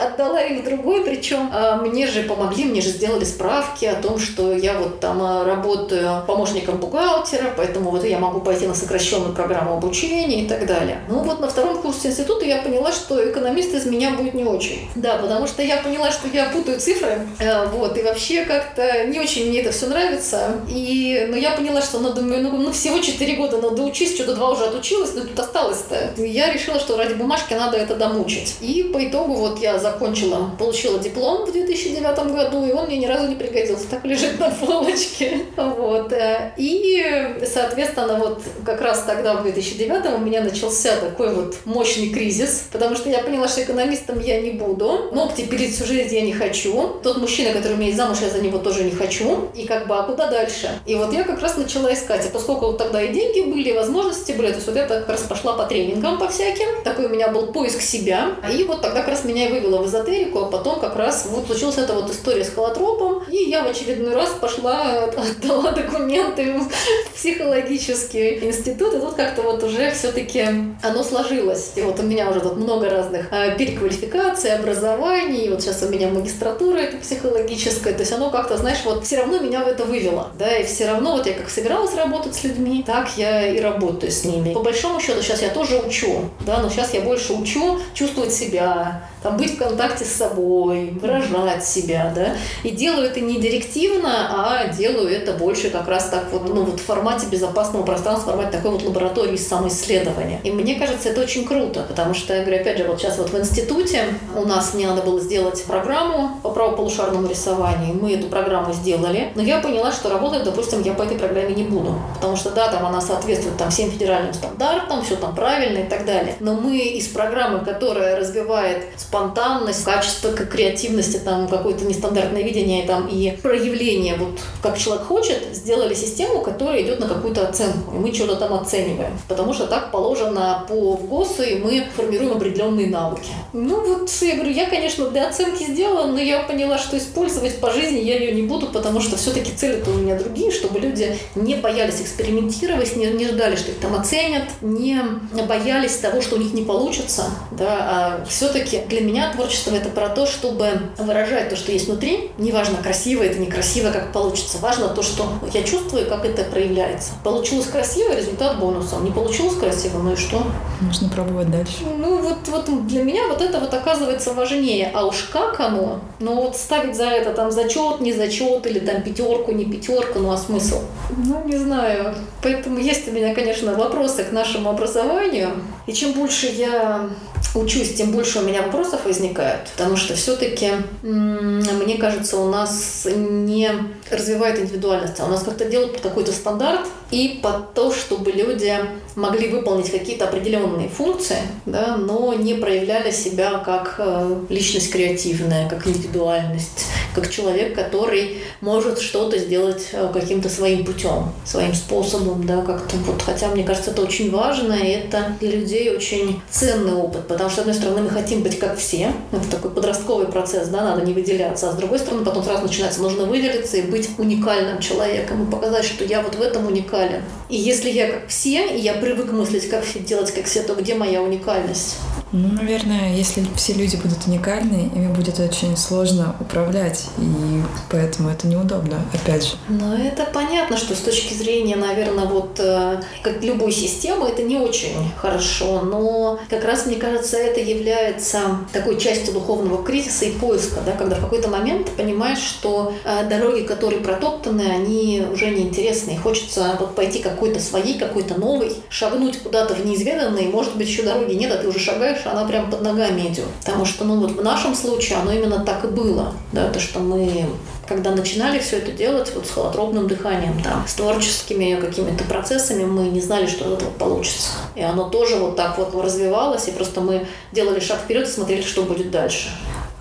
отдала их в другой, причем а, мне же помогли, мне же сделали справки о том, что я вот там а, работаю помощником бухгалтера, поэтому вот я могу пойти на сокращенную программу обучения и так далее. Ну вот на втором курсе института я поняла, что что экономист из меня будет не очень. Да, потому что я поняла, что я путаю цифры, э, вот, и вообще как-то не очень мне это все нравится. И, но я поняла, что надо, ну, ну всего 4 года надо учить, что-то два уже отучилась, но тут осталось-то. Я решила, что ради бумажки надо это домучить. И по итогу вот я закончила, получила диплом в 2009 году, и он мне ни разу не пригодился, так лежит на полочке. Вот. Э, и, соответственно, вот как раз тогда, в 2009 у меня начался такой вот мощный кризис, потому что я поняла, что экономистом я не буду, ногти пилить всю жизнь я не хочу, тот мужчина, который меня замуж, я за него тоже не хочу, и как бы, а куда дальше? И вот я как раз начала искать, и поскольку тогда и деньги были, и возможности были, то есть вот я как раз пошла по тренингам по всяким, такой у меня был поиск себя, и вот тогда как раз меня и вывела в эзотерику, а потом как раз вот случилась эта вот история с холотропом, и я в очередной раз пошла, отдала документы в психологический институт, и тут как-то вот уже все-таки оно сложилось. И вот у меня уже тут много разных а, переквалификаций, образований, вот сейчас у меня магистратура это психологическая, то есть оно как-то, знаешь, вот все равно меня в это вывело, да, и все равно вот я как собиралась работать с людьми, так я и работаю с ними. По большому счету сейчас я тоже учу, да, но сейчас я больше учу чувствовать себя, там, быть в контакте с собой, выражать себя, да, и делаю это не директивно, а делаю это больше как раз так вот, ну, вот в формате безопасного пространства, в формате такой вот лаборатории самоисследования. И мне кажется, это очень круто, потому что, я говорю, опять же, вот сейчас вот в институте у нас мне надо было сделать программу по правополушарному рисованию, мы эту программу сделали, но я поняла, что работать, допустим, я по этой программе не буду, потому что, да, там она соответствует там всем федеральным стандартам, все там правильно и так далее, но мы из программы, которая развивает спонтанность, качество креативности, там какое-то нестандартное видение там, и проявление, вот как человек хочет, сделали систему, которая идет на какую-то оценку. И мы что-то там оцениваем. Потому что так положено по ГОСу, и мы формируем определенные навыки. Ну вот, я говорю, я, конечно, для оценки сделала, но я поняла, что использовать по жизни я ее не буду, потому что все-таки цели-то у меня другие, чтобы люди не боялись экспериментировать, не, не ждали, что их там оценят, не боялись того, что у них не получится, да, а все-таки для меня творчество это про то, чтобы выражать то, что есть внутри. Неважно, красиво это, некрасиво, как получится. Важно то, что я чувствую, как это проявляется. Получилось красиво, результат бонусом. Не получилось красиво, ну и что? Нужно пробовать дальше. Ну вот, вот для меня вот это вот оказывается важнее. А уж как оно? Ну вот ставить за это там зачет, не зачет, или там пятерку, не пятерку, ну а смысл? Ну не знаю. Поэтому есть у меня, конечно, вопросы к нашему образованию. И чем больше я учусь, тем больше у меня вопросов возникает, потому что все-таки, мне кажется, у нас не развивает индивидуальность, а у нас как-то делают какой-то стандарт и под то, чтобы люди могли выполнить какие-то определенные функции, да, но не проявляли себя как э, личность креативная, как индивидуальность, как человек, который может что-то сделать э, каким-то своим путем, своим способом, да, как-то вот, хотя мне кажется, это очень важно, и это для людей очень ценный опыт, потому что, с одной стороны, мы хотим быть как все, это такой подростковый процесс, да, надо не выделяться, а с другой стороны, потом сразу начинается, нужно выделиться и быть уникальным человеком, и показать, что я вот в этом уникален. И если я как все, и я привык мыслить как все, делать как все, то где моя уникальность? Ну, наверное, если все люди будут уникальны, ими будет очень сложно управлять, и поэтому это неудобно, опять же. Ну, это понятно, что с точки зрения, наверное, вот э, как любой системы, это не очень хорошо, но как раз, мне кажется, это является такой частью духовного кризиса и поиска, да, когда в какой-то момент ты понимаешь, что э, дороги, которые протоптаны, они уже неинтересны, и хочется вот пойти какой-то своей, какой-то новой, шагнуть куда-то в неизведанное, и, может быть, еще дороги нет, а ты уже шагаешь дальше, она прям под ногами идет. Потому что, ну вот в нашем случае оно именно так и было. Да, то, что мы когда начинали все это делать вот с холотропным дыханием, там, с творческими какими-то процессами, мы не знали, что из этого получится. И оно тоже вот так вот развивалось, и просто мы делали шаг вперед и смотрели, что будет дальше.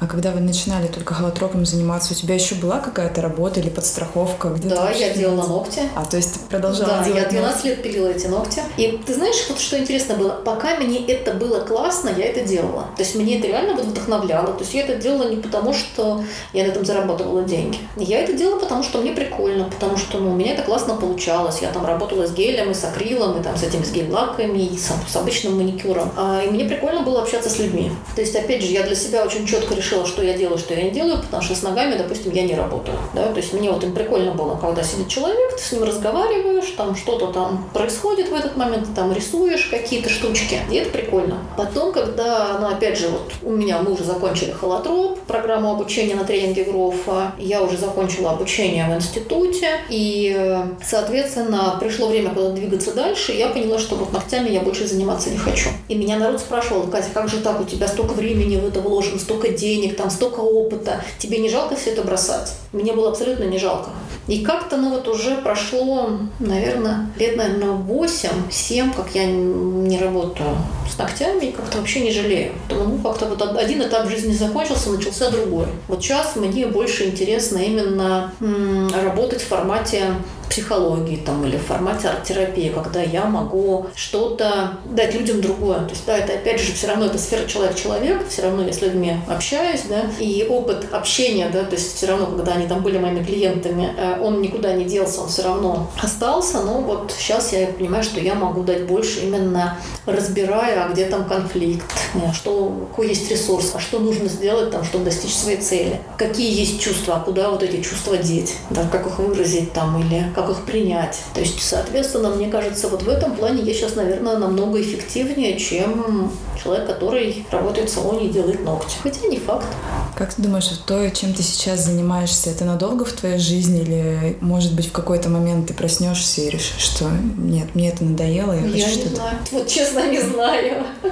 А когда вы начинали только холотропом заниматься, у тебя еще была какая-то работа или подстраховка? Где да, я делала ногти. А, то есть ты продолжала да, делать я 12 ногти? лет пилила эти ногти. И ты знаешь, вот что интересно было? Пока мне это было классно, я это делала. То есть мне это реально вот вдохновляло. То есть я это делала не потому, что я на этом зарабатывала деньги. Я это делала потому, что мне прикольно, потому что ну, у меня это классно получалось. Я там работала с гелем и с акрилом, и там с этими с гель-лаками, и с, с обычным маникюром. А, и мне прикольно было общаться с людьми. То есть, опять же, я для себя очень четко решила, решила, что я делаю, что я не делаю, потому что с ногами, допустим, я не работаю. Да? То есть мне вот им прикольно было, когда сидит человек, ты с ним разговариваешь, там что-то там происходит в этот момент, ты там рисуешь какие-то штучки, и это прикольно. Потом, когда, ну, опять же, вот у меня мы уже закончили холотроп, программу обучения на тренинге Грофа, я уже закончила обучение в институте, и, соответственно, пришло время куда двигаться дальше, я поняла, что вот ногтями я больше заниматься не хочу. И меня народ спрашивал, Катя, как же так, у тебя столько времени в это вложено, столько денег, там столько опыта, тебе не жалко все это бросать? Мне было абсолютно не жалко. И как-то, ну вот уже прошло, наверное, лет, наверное, 8-7, как я не работаю с ногтями, как-то вообще не жалею. Думаю, ну как-то вот один этап жизни закончился, начался другой. Вот сейчас мне больше интересно именно м- работать в формате психологии там, или в формате арт-терапии, когда я могу что-то дать людям другое. То есть, да, это опять же все равно это сфера человек-человек, все равно я с людьми общаюсь, да, и опыт общения, да, то есть все равно, когда они там были моими клиентами, э, он никуда не делся, он все равно остался, но вот сейчас я понимаю, что я могу дать больше именно разбирая, а где там конфликт, э, что, какой есть ресурс, а что нужно сделать там, чтобы достичь своей цели, какие есть чувства, а куда вот эти чувства деть, да, как их выразить там, или как их принять. То есть, соответственно, мне кажется, вот в этом плане я сейчас, наверное, намного эффективнее, чем человек, который работает в салоне и делает ногти. Хотя не факт. Как ты думаешь, то, чем ты сейчас занимаешься, это надолго в твоей жизни или, может быть, в какой-то момент ты проснешься и решишь, что нет, мне это надоело, я, я хочу что-то... Знаю. Вот честно не знаю.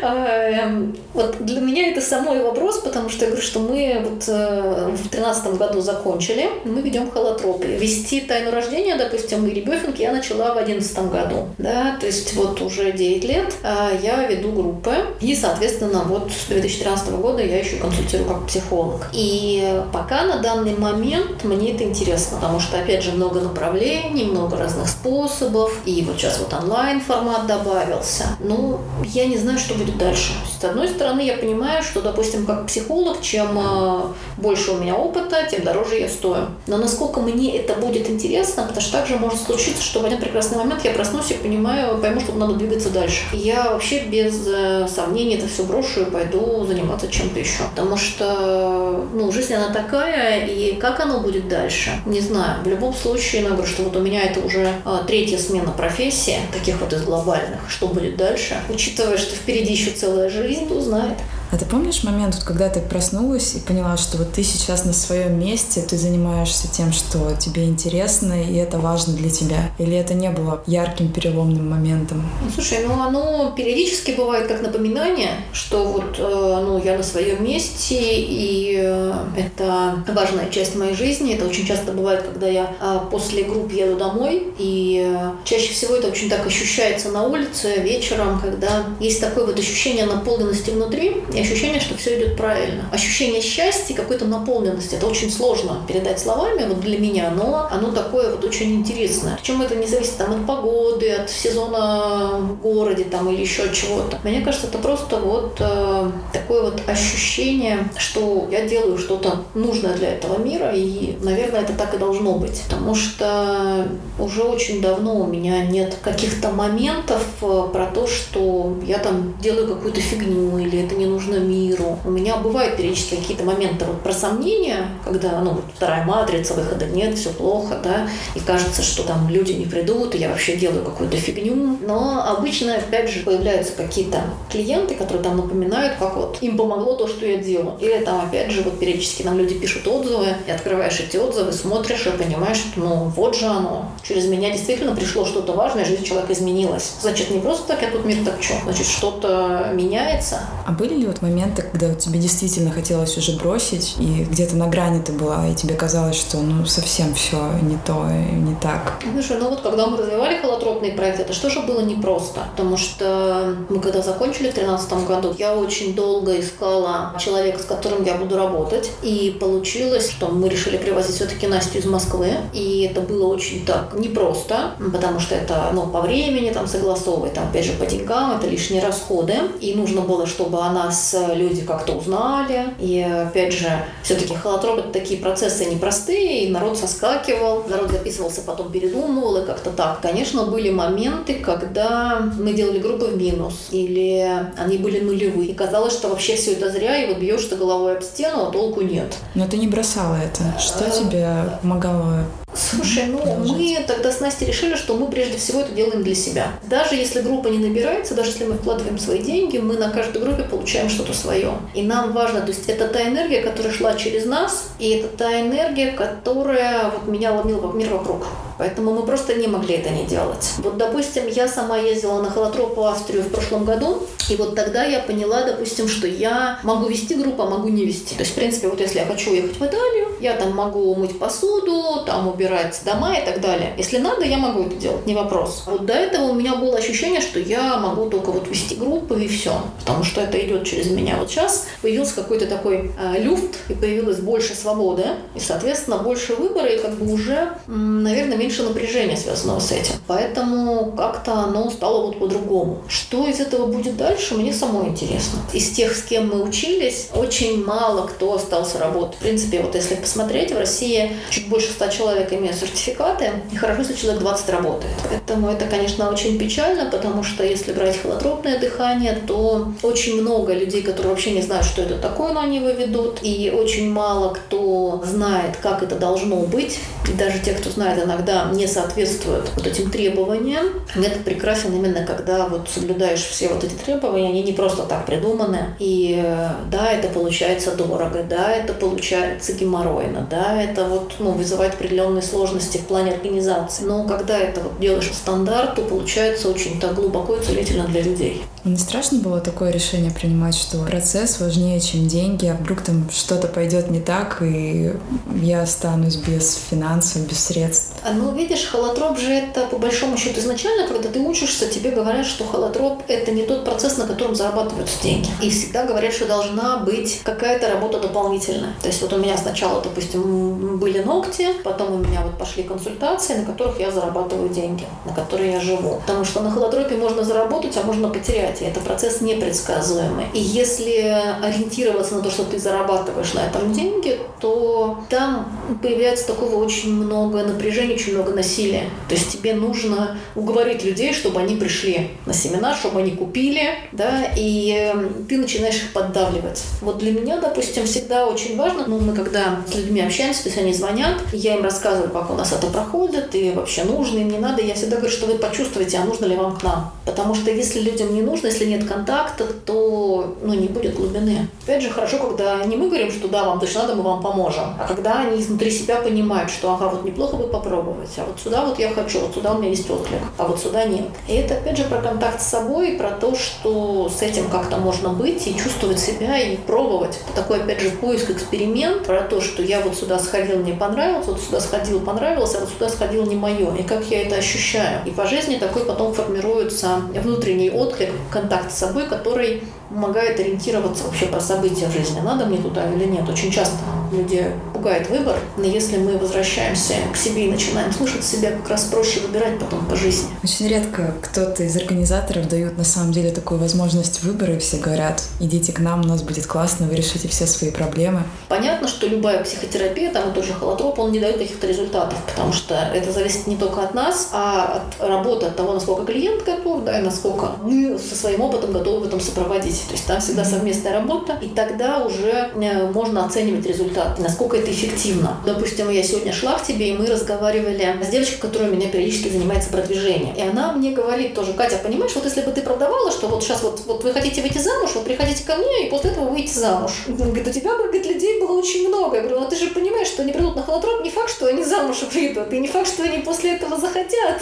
А, эм, вот для меня это самой вопрос, потому что я говорю, что мы вот э, в тринадцатом году закончили, мы ведем холотропы. Вести тайну рождения, допустим, и ребёфинг я начала в одиннадцатом году. Да, то есть вот уже 9 лет а, я веду группы. И, соответственно, вот с 2013 года я еще консультирую как психолог. И пока на данный момент мне это интересно, потому что, опять же, много направлений, много разных способов. И вот сейчас вот онлайн формат добавился. Ну, я не знаю, что будет дальше. С одной стороны, я понимаю, что, допустим, как психолог, чем э, больше у меня опыта, тем дороже я стою. Но насколько мне это будет интересно, потому что также может случиться, что в один прекрасный момент я проснусь и понимаю, пойму, что надо двигаться дальше. И я вообще без э, сомнений это все брошу и пойду заниматься чем-то еще. Потому что, ну, жизнь она такая, и как оно будет дальше, не знаю. В любом случае, я говорю, что вот у меня это уже а, третья смена профессии, таких вот из глобальных. Что будет дальше? Учитывая, что впереди еще целая жизнь, кто знает. А ты помнишь момент, вот, когда ты проснулась и поняла, что вот ты сейчас на своем месте, ты занимаешься тем, что тебе интересно, и это важно для тебя? Или это не было ярким переломным моментом? Ну, слушай, ну оно периодически бывает как напоминание, что вот э, ну, я на своем месте, и э, это важная часть моей жизни. Это очень часто бывает, когда я э, после групп еду домой, и чаще всего это очень так ощущается на улице вечером, когда есть такое вот ощущение наполненности внутри, ощущение, что все идет правильно. Ощущение счастья, какой-то наполненности. Это очень сложно передать словами вот для меня, но оно такое вот очень интересное. Причем это не зависит там, от погоды, от сезона в городе там, или еще от чего-то. Мне кажется, это просто вот э, такое вот ощущение, что я делаю что-то нужное для этого мира, и, наверное, это так и должно быть. Потому что уже очень давно у меня нет каких-то моментов э, про то, что я там делаю какую-то фигню, или это не нужно нужно миру. У меня бывают периодически какие-то моменты вот про сомнения, когда, ну, вот вторая матрица, выхода нет, все плохо, да, и кажется, что там люди не придут, и я вообще делаю какую-то фигню. Но обычно, опять же, появляются какие-то клиенты, которые там напоминают, как вот им помогло то, что я делаю. Или там, опять же, вот периодически нам люди пишут отзывы, и открываешь эти отзывы, смотришь и понимаешь, что, ну, вот же оно. Через меня действительно пришло что-то важное, жизнь человека изменилась. Значит, не просто так я тут мир так что, значит, что-то меняется. А были ли вот моменты, когда тебе действительно хотелось уже бросить, и где-то на грани ты была, и тебе казалось, что ну совсем все не то, не так? Слушай, ну вот когда мы развивали холотропный проект, это что же было непросто, потому что мы когда закончили в 2013 году, я очень долго искала человека, с которым я буду работать, и получилось, что мы решили привозить все-таки Настю из Москвы, и это было очень так непросто, потому что это, ну, по времени там согласовывать, там, опять же, по деньгам, это лишние расходы, и нужно было, чтобы она с нас люди как-то узнали. И опять же, все-таки холотроп это такие процессы непростые, и народ соскакивал, народ записывался, потом передумывал, и как-то так. Конечно, были моменты, когда мы делали группы в минус, или они были нулевые. И казалось, что вообще все это зря, и вот бьешься головой об стену, а толку нет. Но ты не бросала это. Что а... тебе помогало Слушай, ну мы тогда с Настей решили, что мы прежде всего это делаем для себя. Даже если группа не набирается, даже если мы вкладываем свои деньги, мы на каждой группе получаем что-то свое. И нам важно, то есть это та энергия, которая шла через нас, и это та энергия, которая вот меняла мир вокруг. Поэтому мы просто не могли это не делать. Вот, допустим, я сама ездила на холотроп в Австрию в прошлом году, и вот тогда я поняла, допустим, что я могу вести группу, а могу не вести. То есть, в принципе, вот если я хочу ехать в Италию, я там могу мыть посуду, там убирать дома и так далее. Если надо, я могу это делать, не вопрос. Вот до этого у меня было ощущение, что я могу только вот вести группы и все, потому что это идет через меня. Вот сейчас появился какой-то такой э, люфт, и появилось больше свободы, и, соответственно, больше выбора, и как бы уже, наверное, меньше напряжения связанного с этим. Поэтому как-то оно стало вот по-другому. Что из этого будет дальше, мне самой интересно. Из тех, с кем мы учились, очень мало кто остался работать. В принципе, вот если посмотреть, в России чуть больше 100 человек имеют сертификаты, и хорошо, если человек 20 работает. Поэтому это, конечно, очень печально, потому что если брать холотропное дыхание, то очень много людей, которые вообще не знают, что это такое, но они его ведут, и очень мало кто знает, как это должно быть. И даже те, кто знает, иногда не соответствуют вот этим требованиям. Метод прекрасен именно когда вот соблюдаешь все вот эти требования, они не просто так придуманы. И да, это получается дорого, да, это получается геморройно, да, это вот ну, вызывает определенные сложности в плане организации. Но когда это вот делаешь стандарт, то получается очень так глубоко и целительно для людей. Не страшно было такое решение принимать, что процесс важнее, чем деньги, а вдруг там что-то пойдет не так, и я останусь без финансов, без средств? А, ну, видишь, холотроп же это, по большому счету, изначально, когда ты учишься, тебе говорят, что холотроп – это не тот процесс, на котором зарабатываются деньги. И всегда говорят, что должна быть какая-то работа дополнительная. То есть вот у меня сначала, допустим, были ногти, потом у меня вот пошли консультации, на которых я зарабатываю деньги, на которые я живу. Потому что на холотропе можно заработать, а можно потерять. И это процесс непредсказуемый. И если ориентироваться на то, что ты зарабатываешь на этом деньги, то там появляется такого очень много напряжения, очень много насилия. То есть тебе нужно уговорить людей, чтобы они пришли на семинар, чтобы они купили, да, и эм, ты начинаешь их поддавливать. Вот для меня, допустим, всегда очень важно, ну, мы когда с людьми общаемся, то есть они звонят, я им рассказываю, как у нас это проходит, и вообще нужно им, не надо, я всегда говорю, что вы почувствуете, а нужно ли вам к нам. Потому что если людям не нужно, если нет контакта, то ну, не будет глубины. Опять же, хорошо, когда не мы говорим, что да, вам точно надо, мы вам поможем, а когда они изнутри себя понимают, что ага, вот неплохо бы попробовать, а вот сюда вот я хочу, вот сюда у меня есть отклик, а вот сюда нет. И это опять же про контакт с собой, про то, что с этим как-то можно быть и чувствовать себя и пробовать. Такой опять же поиск, эксперимент про то, что я вот сюда сходил, мне понравилось, вот сюда сходил, понравилось, а вот сюда сходил не мое. И как я это ощущаю. И по жизни такой потом формируется внутренний отклик, контакт с собой, который помогает ориентироваться вообще про события в жизни. Надо мне туда или нет. Очень часто люди пугает выбор, но если мы возвращаемся к себе и начинаем слушать себя, как раз проще выбирать потом по жизни. Очень редко кто-то из организаторов дают на самом деле такую возможность выбора, и все говорят, идите к нам, у нас будет классно, вы решите все свои проблемы. Понятно, что любая психотерапия, там и тот же холотроп, он не дает каких-то результатов, потому что это зависит не только от нас, а от работы, от того, насколько клиент готов, да, и насколько мы со своим опытом готовы в этом сопроводить. То есть там всегда совместная работа, и тогда уже э, можно оценивать результат, насколько это эффективно. Допустим, я сегодня шла к тебе, и мы разговаривали с девочкой, которая у меня периодически занимается продвижением. И она мне говорит тоже, Катя, понимаешь, вот если бы ты продавала, что вот сейчас вот, вот вы хотите выйти замуж, вот приходите ко мне, и после этого выйти замуж. Говорит, у тебя говорит, людей было очень много. Я говорю, ну ты же понимаешь, что они придут на холотроп, не факт, что они замуж выйдут, и не факт, что они после этого захотят.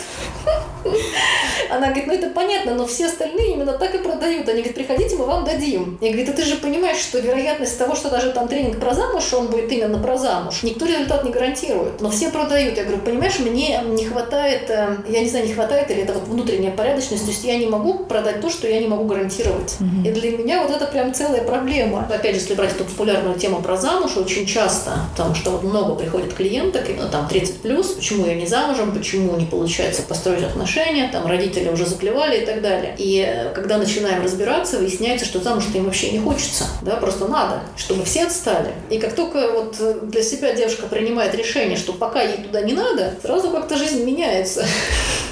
Она говорит, ну это понятно, но все остальные именно так и продают. Они говорят, приходите, мы вам дадим. Я говорю, да ты же понимаешь, что вероятность того, что даже там тренинг про замуж, он будет именно про замуж. Никто результат не гарантирует, но все продают. Я говорю, понимаешь, мне не хватает, э, я не знаю, не хватает или это вот внутренняя порядочность, то есть я не могу продать то, что я не могу гарантировать. Mm-hmm. И для меня вот это прям целая проблема. Опять же, если брать эту популярную тему про замуж, очень часто, потому что вот много приходит клиенток, именно там 30 плюс, почему я не замужем, почему не получается построить отношения отношения, там родители уже заклевали и так далее. И э, когда начинаем разбираться, выясняется, что замуж-то им вообще не хочется, да, просто надо, чтобы все отстали. И как только вот э, для себя девушка принимает решение, что пока ей туда не надо, сразу как-то жизнь меняется.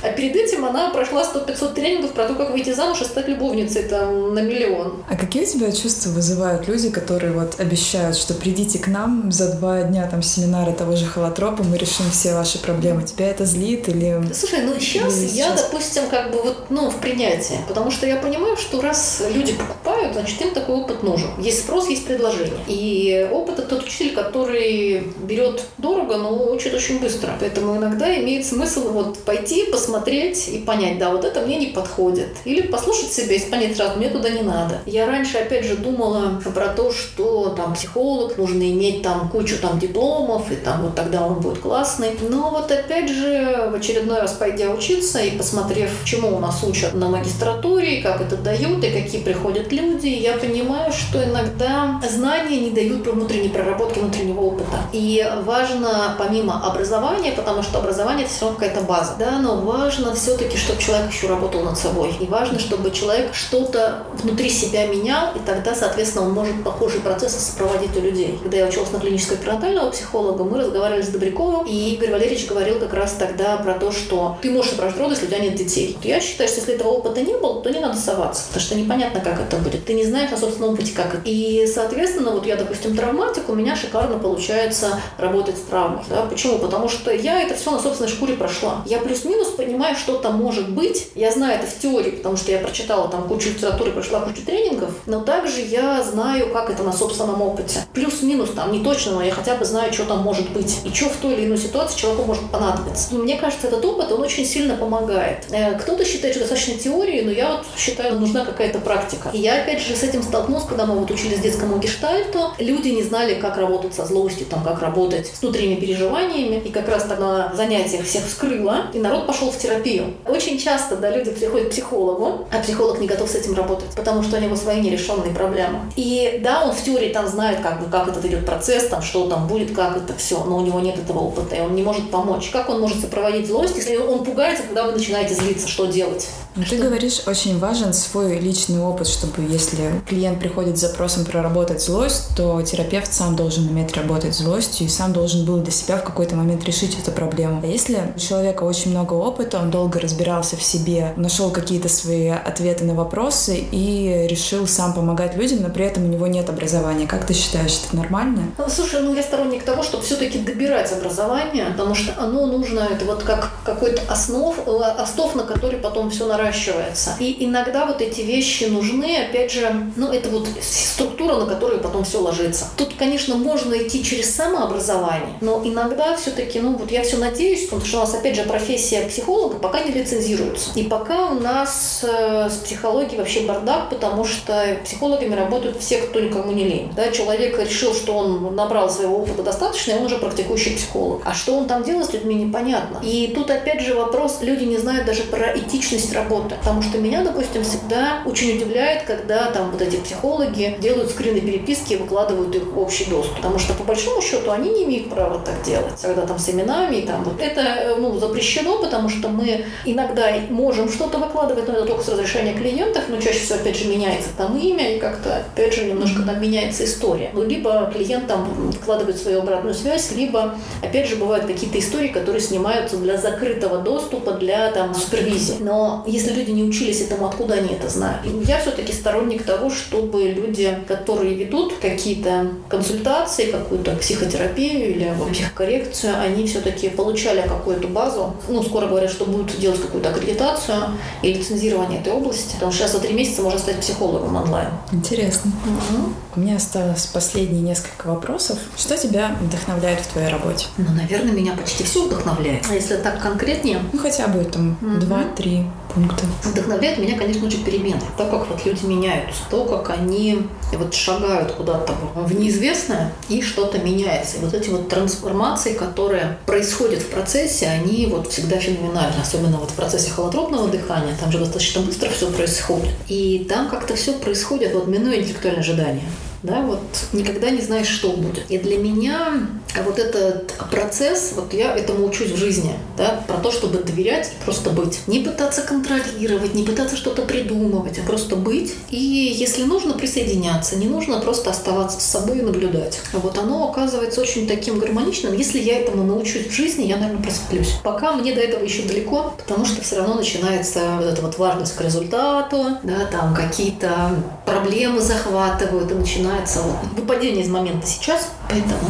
А перед этим она прошла 100-500 тренингов про то, как выйти замуж и стать любовницей там на миллион. А какие у тебя чувства вызывают люди, которые вот обещают, что придите к нам за два дня там семинара того же холотропа, мы решим все ваши проблемы. Тебя это злит или... Слушай, ну сейчас или я, допустим, как бы вот, ну, в принятии. Потому что я понимаю, что раз люди покупают, значит, им такой опыт нужен. Есть спрос, есть предложение. И опыт – это тот учитель, который берет дорого, но учит очень быстро. Поэтому иногда имеет смысл вот пойти, посмотреть и понять, да, вот это мне не подходит. Или послушать себя и понять сразу, мне туда не надо. Я раньше, опять же, думала про то, что там психолог, нужно иметь там кучу там дипломов, и там вот тогда он будет классный. Но вот опять же, в очередной раз пойдя учиться и посмотрев, чему у нас учат на магистратуре, как это дают, и какие приходят люди, я понимаю, что иногда знания не дают внутренней проработки, внутреннего опыта. И важно помимо образования, потому что образование это все равно какая-то база, да, но важно все-таки, чтобы человек еще работал над собой. И важно, чтобы человек что-то внутри себя менял, и тогда, соответственно, он может похожие процессы сопроводить у людей. Когда я училась на клинического перинатального психолога, мы разговаривали с Добряковым, и Игорь Валерьевич говорил как раз тогда про то, что ты можешь собрать роды, если у тебя нет детей. Я считаю, что если этого опыта не было, то не надо соваться, потому что непонятно, как это будет. Ты не знаешь на собственном опыте, как. И, соответственно, вот я, допустим, травматик, у меня шикарно получается работать с травмой. Да? Почему? Потому что я это все на собственной шкуре прошла. Я плюс-минус понимаю, что там может быть. Я знаю это в теории, потому что я прочитала там кучу литературы, прошла кучу тренингов, но также я знаю, как это на собственном опыте. Плюс-минус там не точно, но я хотя бы знаю, что там может быть и что в той или иной ситуации человеку может понадобиться. Мне кажется, этот опыт, он очень сильно помогает. Э, кто-то считает, что достаточно теории, но я вот считаю, нужна какая-то практика. И я опять же с этим столкнулась, когда мы вот учились детскому гештальту. Люди не знали, как работать со злостью, там, как работать с внутренними переживаниями. И как раз тогда на занятиях всех вскрыла, и народ пошел в терапию. Очень часто, да, люди приходят к психологу, а психолог не готов с этим работать, потому что у него свои нерешенные проблемы. И да, он в теории там знает, как бы, как этот идет процесс, там, что там будет, как это все, но у него нет этого опыта, и он не может помочь. Как он может сопроводить злость, если он пугается, когда вы начинаете злиться, что делать? Что? ты говоришь, очень важен свой личный опыт, чтобы если клиент приходит с запросом проработать злость, то терапевт сам должен уметь работать злостью и сам должен был для себя в какой-то момент решить эту проблему. А если у человека очень много опыта, он долго разбирался в себе, нашел какие-то свои ответы на вопросы и решил сам помогать людям, но при этом у него нет образования. Как ты считаешь, это нормально? Ну, слушай, ну я сторонник того, чтобы все-таки добирать образование, потому что оно нужно, это вот как какой-то основ, э, основ, на который потом все наращивается наращивается. И иногда вот эти вещи нужны, опять же, ну, это вот структура, на которую потом все ложится. Тут, конечно, можно идти через самообразование, но иногда все-таки, ну, вот я все надеюсь, потому что у нас, опять же, профессия психолога пока не лицензируется. И пока у нас э, с психологией вообще бардак, потому что психологами работают все, кто никому не лень. Да, человек решил, что он набрал своего опыта достаточно, и он уже практикующий психолог. А что он там делает с людьми, непонятно. И тут, опять же, вопрос, люди не знают даже про этичность работы работы. Потому что меня, допустим, всегда очень удивляет, когда там вот эти психологи делают скрины переписки и выкладывают их в общий доступ. Потому что по большому счету они не имеют права так делать. Когда там с именами, там вот это э, ну, запрещено, потому что мы иногда можем что-то выкладывать, но это только с разрешения клиентов, но чаще всего, опять же, меняется там имя, и как-то, опять же, немножко там меняется история. Ну, либо клиент там вкладывает свою обратную связь, либо, опять же, бывают какие-то истории, которые снимаются для закрытого доступа, для там супервизии. Но если если люди не учились этому, откуда они это знают? Я все-таки сторонник того, чтобы люди, которые ведут какие-то консультации, какую-то психотерапию или психокоррекцию, они все-таки получали какую-то базу. Ну, скоро говорят, что будут делать какую-то аккредитацию и лицензирование этой области. Потому что сейчас за три месяца можно стать психологом онлайн. Интересно. Угу. У меня осталось последние несколько вопросов. Что тебя вдохновляет в твоей работе? Ну, наверное, меня почти все вдохновляет. А если так конкретнее? Ну, хотя бы там два-три угу. Пункта. Вдохновляет меня, конечно же, перемены. То, как вот люди меняются, то, как они вот шагают куда-то в неизвестное, и что-то меняется. И вот эти вот трансформации, которые происходят в процессе, они вот всегда феноменальны. Особенно вот в процессе холотропного дыхания, там же достаточно быстро все происходит. И там как-то все происходит, вот минуя интеллектуальное ожидание. Да, вот никогда не знаешь, что будет. И для меня вот этот процесс, вот я этому учусь в жизни, да, про то, чтобы доверять и просто быть. Не пытаться контролировать, не пытаться что-то придумывать, а просто быть. И если нужно присоединяться, не нужно просто оставаться с собой и наблюдать. Вот оно оказывается очень таким гармоничным. Если я этому научусь в жизни, я, наверное, просплюсь. Пока мне до этого еще далеко, потому что все равно начинается вот эта вот важность к результату, да, там какие-то проблемы захватывают, и начинается вот выпадение из момента сейчас. Поэтому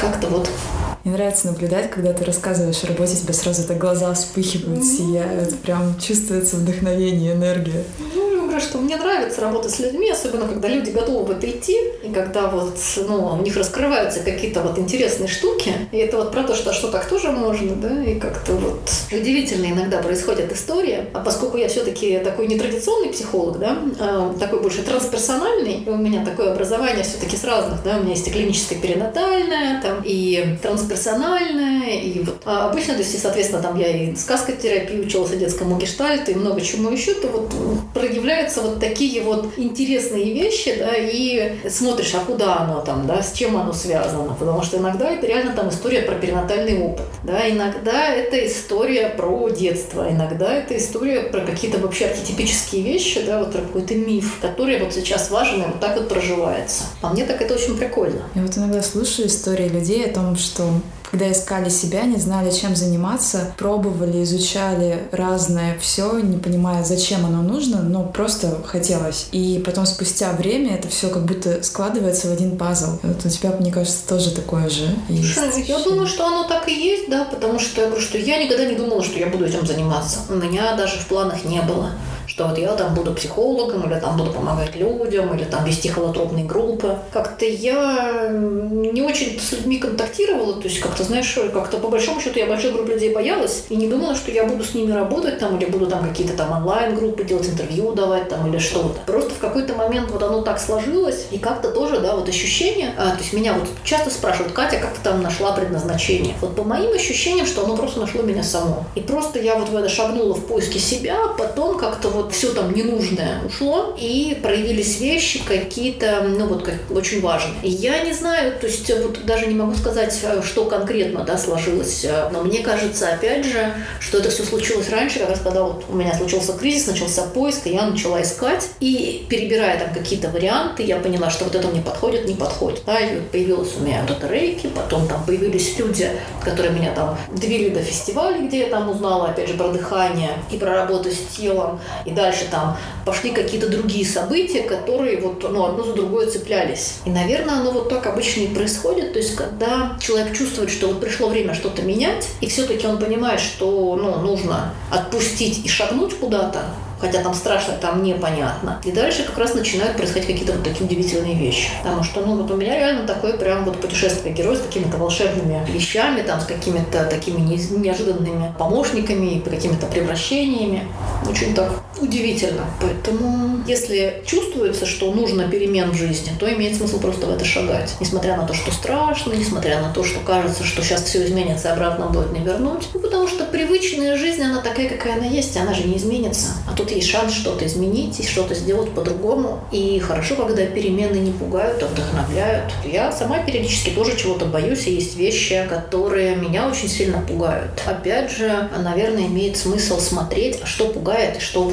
как-то вот мне нравится наблюдать, когда ты рассказываешь о работе, тебе сразу так глаза вспыхивают, сияют, прям чувствуется вдохновение, энергия. Ну, говорю, что мне нравится работать с людьми, особенно когда люди готовы в это идти, и когда вот, ну, у них раскрываются какие-то вот интересные штуки. И это вот про то, что а что так тоже можно, да, и как-то вот удивительно иногда происходит история. А поскольку я все-таки такой нетрадиционный психолог, да, а такой больше трансперсональный, у меня такое образование все-таки с разных, да, у меня есть и клиническое перинатальное, там, и трансперсональное, и вот а обычно, то есть, соответственно, там я и сказкотерапию училась, и детскому гештальту, и много чему еще, то вот проявляется появляются вот такие вот интересные вещи, да, и смотришь, а куда оно там, да, с чем оно связано, потому что иногда это реально там история про перинатальный опыт, да, иногда это история про детство, иногда это история про какие-то вообще архетипические вещи, да, вот про какой-то миф, который вот сейчас важен и вот так вот проживается. По мне так это очень прикольно. Я вот иногда слушаю истории людей о том, что когда искали себя, не знали, чем заниматься, пробовали, изучали разное все, не понимая, зачем оно нужно, но просто хотелось. И потом спустя время это все как будто складывается в один пазл. Вот у тебя, мне кажется, тоже такое же есть. Слушай, я думаю, что оно так и есть, да, потому что я говорю, что я никогда не думала, что я буду этим заниматься. У меня даже в планах не было что вот я там буду психологом, или там буду помогать людям, или там вести холотропные группы. Как-то я не очень с людьми контактировала, то есть как-то, знаешь, как-то по большому счету я больших групп людей боялась и не думала, что я буду с ними работать там, или буду там какие-то там онлайн-группы делать, интервью давать там, или что-то. Просто в какой-то момент вот оно так сложилось, и как-то тоже, да, вот ощущение, а, то есть меня вот часто спрашивают, Катя, как ты там нашла предназначение? Вот по моим ощущениям, что оно просто нашло меня само. И просто я вот в это шагнула в поиске себя, а потом как-то вот все там ненужное ушло, и проявились вещи какие-то, ну вот как очень важные. Я не знаю, то есть вот даже не могу сказать, э, что конкретно, да, сложилось, э, но мне кажется, опять же, что это все случилось раньше, как раз когда вот у меня случился кризис, начался поиск, и я начала искать, и перебирая там какие-то варианты, я поняла, что вот это мне подходит, не подходит. Да, и вот появилась у меня вот это рейки, потом там появились люди, которые меня там довели до фестиваля, где я там узнала, опять же, про дыхание и про работу с телом, и дальше там пошли какие-то другие события, которые вот ну, одно за другое цеплялись. И, наверное, оно вот так обычно и происходит. То есть, когда человек чувствует, что вот пришло время что-то менять, и все-таки он понимает, что ну, нужно отпустить и шагнуть куда-то, хотя там страшно, там непонятно. И дальше как раз начинают происходить какие-то вот такие удивительные вещи. Потому что, ну, вот у меня реально такое прям вот путешествие герой с какими-то волшебными вещами, там, с какими-то такими неожиданными помощниками какими-то превращениями. Очень так удивительно. Поэтому, если чувствуется, что нужно перемен в жизни, то имеет смысл просто в это шагать. Несмотря на то, что страшно, несмотря на то, что кажется, что сейчас все изменится, обратно будет не вернуть. Ну, потому что привычная жизнь, она такая, какая она есть, она же не изменится. А тут есть шанс что-то изменить что-то сделать по-другому. И хорошо, когда перемены не пугают, а вдохновляют. Я сама периодически тоже чего-то боюсь, и есть вещи, которые меня очень сильно пугают. Опять же, наверное, имеет смысл смотреть, что пугает и что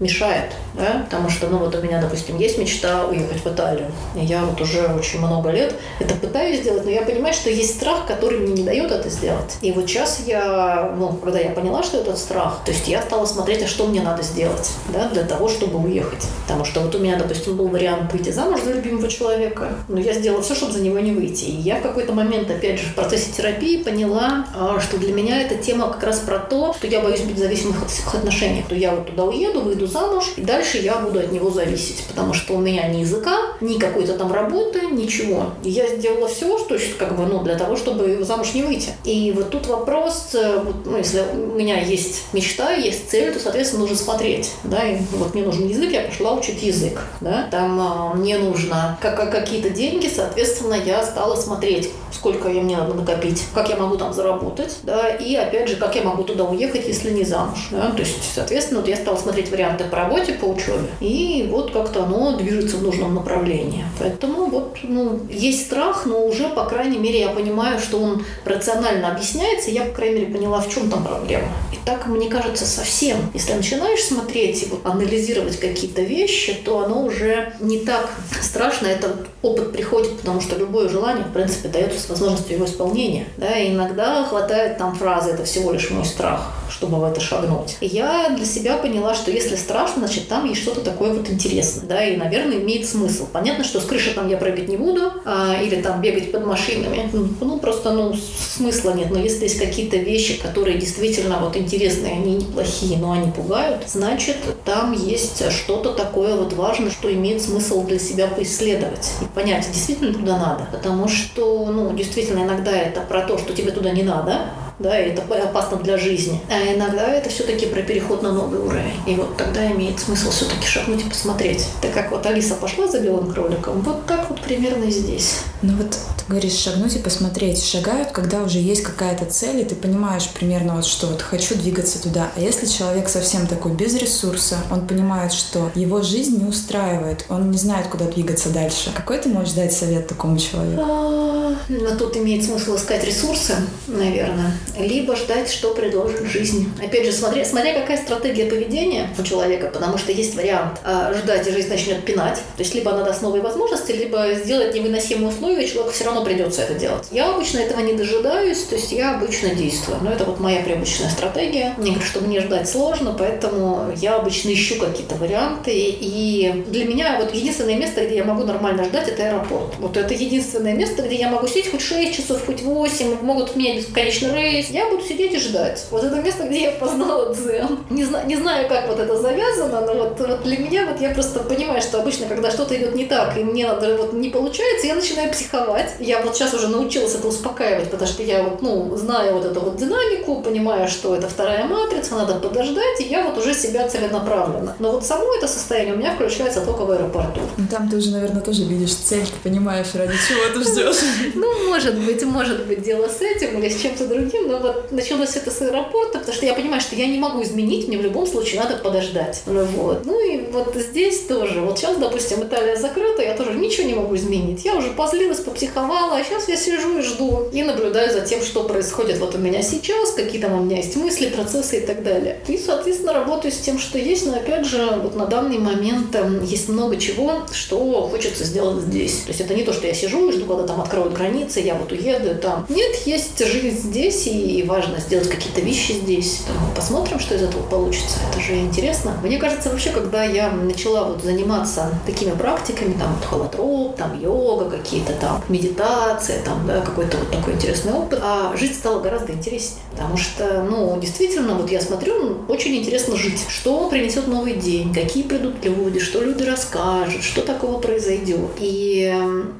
мешает. Да? Потому что, ну вот у меня, допустим, есть мечта уехать в Италию. И я вот уже очень много лет это пытаюсь сделать, но я понимаю, что есть страх, который мне не дает это сделать. И вот сейчас я, ну, когда я поняла, что этот страх, то есть я стала смотреть, а что мне надо сделать да, для того, чтобы уехать. Потому что вот у меня, допустим, был вариант выйти замуж за любимого человека, но я сделала все, чтобы за него не выйти. И я в какой-то момент, опять же, в процессе терапии поняла, а, что для меня эта тема как раз про то, что я боюсь быть в отношениях. То я вот туда уеду, выйду замуж, и дальше я буду от него зависеть, потому что у меня ни языка, ни какой-то там работы, ничего. Я сделала все, что как бы, ну, для того, чтобы замуж не выйти. И вот тут вопрос, э, вот, ну, если у меня есть мечта, есть цель, то, соответственно, нужно смотреть, да, и вот мне нужен язык, я пошла учить язык, да, там а, мне нужно как, какие-то деньги, соответственно, я стала смотреть, сколько мне надо накопить, как я могу там заработать, да, и опять же, как я могу туда уехать, если не замуж, да, то есть, соответственно, вот я стала смотреть посмотреть варианты по работе, по учебе. И вот как-то оно движется в нужном направлении. Поэтому вот, ну, есть страх, но уже, по крайней мере, я понимаю, что он рационально объясняется, я, по крайней мере, поняла, в чем там проблема. И так, мне кажется, совсем. Если начинаешь смотреть и вот анализировать какие-то вещи, то оно уже не так страшно. Этот опыт приходит, потому что любое желание, в принципе, дается с возможностью его исполнения. Да, и иногда хватает там фразы «это всего лишь мой страх», чтобы в это шагнуть. И я для себя поняла, что если страшно, значит, там есть что-то такое вот интересное, да, и, наверное, имеет смысл. Понятно, что с крыши там я прыгать не буду, а, или там бегать под машинами. Ну, ну, просто, ну, смысла нет. Но если есть какие-то вещи, которые действительно вот интересные, они неплохие, но они пугают, значит, там есть что-то такое вот важное, что имеет смысл для себя поисследовать и понять, действительно туда надо. Потому что, ну, действительно, иногда это про то, что тебе туда не надо, да, и это опасно для жизни. А иногда это все-таки про переход на новый уровень. И вот тогда имеет смысл все-таки шагнуть и посмотреть. Так как вот Алиса пошла за белым кроликом, вот так вот примерно и здесь. Ну вот ты говоришь шагнуть и посмотреть. Шагают, когда уже есть какая-то цель, и ты понимаешь примерно вот что вот хочу двигаться туда. А если человек совсем такой без ресурса, он понимает, что его жизнь не устраивает, он не знает, куда двигаться дальше. Какой ты можешь дать совет такому человеку? А, ну, тут имеет смысл искать ресурсы, наверное либо ждать, что предложит жизнь. Опять же, смотря, смотря какая стратегия поведения у человека, потому что есть вариант а, ждать, и жизнь начнет пинать. То есть либо она даст новые возможности, либо сделать невыносимые условия, человеку все равно придется это делать. Я обычно этого не дожидаюсь, то есть я обычно действую. Но это вот моя привычная стратегия. Мне говорят, что мне ждать сложно, поэтому я обычно ищу какие-то варианты. И для меня вот единственное место, где я могу нормально ждать, это аэропорт. Вот это единственное место, где я могу сидеть хоть 6 часов, хоть 8, могут менять бесконечно рейс, есть я буду сидеть и ждать. Вот это место, где я познала дзен. Не, знаю, не знаю, как вот это завязано, но вот, вот для меня вот я просто понимаю, что обычно, когда что-то идет не так, и мне надо вот не получается, я начинаю психовать. Я вот сейчас уже научилась это успокаивать, потому что я вот, ну, знаю вот эту вот динамику, понимаю, что это вторая матрица, надо подождать, и я вот уже себя целенаправленно. Но вот само это состояние у меня включается только в аэропорту. Ну, там ты уже, наверное, тоже видишь цель, ты понимаешь, ради чего ты ждешь. Ну, может быть, может быть, дело с этим или с чем-то другим, но вот началось это с аэропорта, потому что я понимаю, что я не могу изменить, мне в любом случае надо подождать. Ну, вот. ну и вот здесь тоже. Вот сейчас, допустим, Италия закрыта, я тоже ничего не могу изменить. Я уже позлилась, попсиховала, а сейчас я сижу и жду. И наблюдаю за тем, что происходит вот у меня сейчас, какие там у меня есть мысли, процессы и так далее. И, соответственно, работаю с тем, что есть, но опять же, вот на данный момент эм, есть много чего, что хочется сделать здесь. То есть это не то, что я сижу и жду, когда там откроют границы, я вот уеду там. Нет, есть жизнь здесь, и и важно сделать какие-то вещи здесь. Посмотрим, что из этого получится. Это же интересно. Мне кажется, вообще, когда я начала вот заниматься такими практиками, там вот холотроп, там йога какие-то там, медитация, там, да, какой-то вот такой интересный опыт, а жить стало гораздо интереснее. Потому что, ну, действительно, вот я смотрю, очень интересно жить. Что принесет новый день, какие придут люди, что люди расскажут, что такого произойдет. И,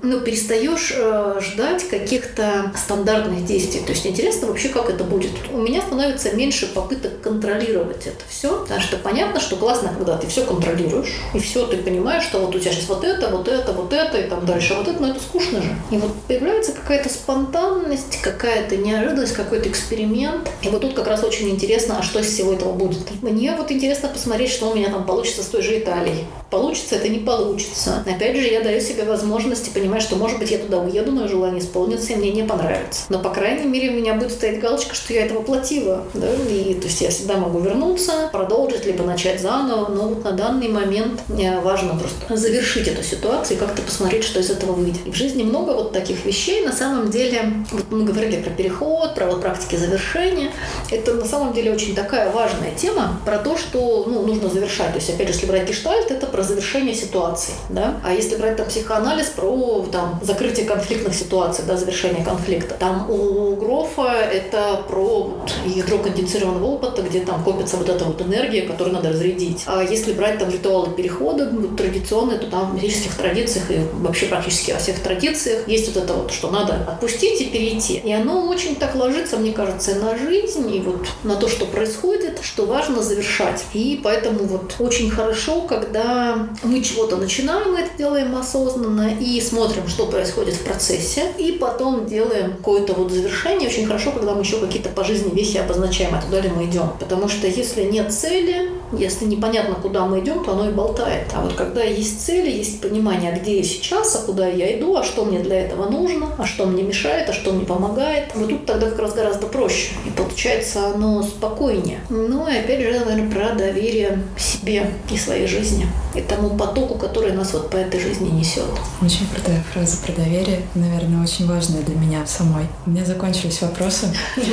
ну, перестаешь э, ждать каких-то стандартных действий. То есть интересно вообще, как это будет. У меня становится меньше попыток контролировать это все, потому что понятно, что классно, когда ты все контролируешь, и все ты понимаешь, что вот у тебя сейчас вот это, вот это, вот это, и там дальше вот это, но это скучно же. И вот появляется какая-то спонтанность, какая-то неожиданность, какой-то эксперимент. И вот тут как раз очень интересно, а что из всего этого будет. Мне вот интересно посмотреть, что у меня там получится с той же Италией. Получится это, не получится. Опять же, я даю себе возможность и понимаю, что, может быть, я туда уеду, мое желание исполнится, и мне не понравится. Но, по крайней мере, у меня будет стоять галочка, что я это воплотила. Да? И, то есть я всегда могу вернуться, продолжить, либо начать заново. Но вот на данный момент мне важно просто завершить эту ситуацию и как-то посмотреть, что из этого выйдет. И в жизни много вот таких вещей. На самом деле, вот мы говорили про переход, про вот практики завершения. Это на самом деле очень такая важная тема про то, что ну, нужно завершать. То есть, опять же, если брать гештальт, это про завершение ситуации. Да? А если брать там психоанализ, про там, закрытие конфликтных ситуаций, да, завершение конфликта. Там у Грофа это это про ядро конденсированного опыта, где там копится вот эта вот энергия, которую надо разрядить. А если брать там ритуалы перехода ну, традиционные, то там в ведических традициях и вообще практически во всех традициях есть вот это вот, что надо отпустить и перейти. И оно очень так ложится, мне кажется, на жизнь и вот на то, что происходит, что важно завершать. И поэтому вот очень хорошо, когда мы чего-то начинаем, мы это делаем осознанно и смотрим, что происходит в процессе, и потом делаем какое-то вот завершение. Очень хорошо, когда мы еще какие-то по жизни вещи обозначаем, а туда ли мы идем. Потому что если нет цели, Если непонятно, куда мы идем, то оно и болтает. А вот когда есть цели, есть понимание, где я сейчас, а куда я иду, а что мне для этого нужно, а что мне мешает, а что мне помогает, вот тут тогда как раз гораздо проще. И получается оно спокойнее. Ну и опять же, наверное, про доверие себе и своей жизни. И тому потоку, который нас вот по этой жизни несет. Очень крутая фраза про доверие. Наверное, очень важная для меня самой. У меня закончились вопросы.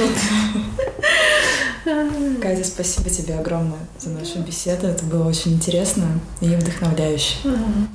Катя, спасибо тебе огромное за нашу беседу. Это было очень интересно и вдохновляюще.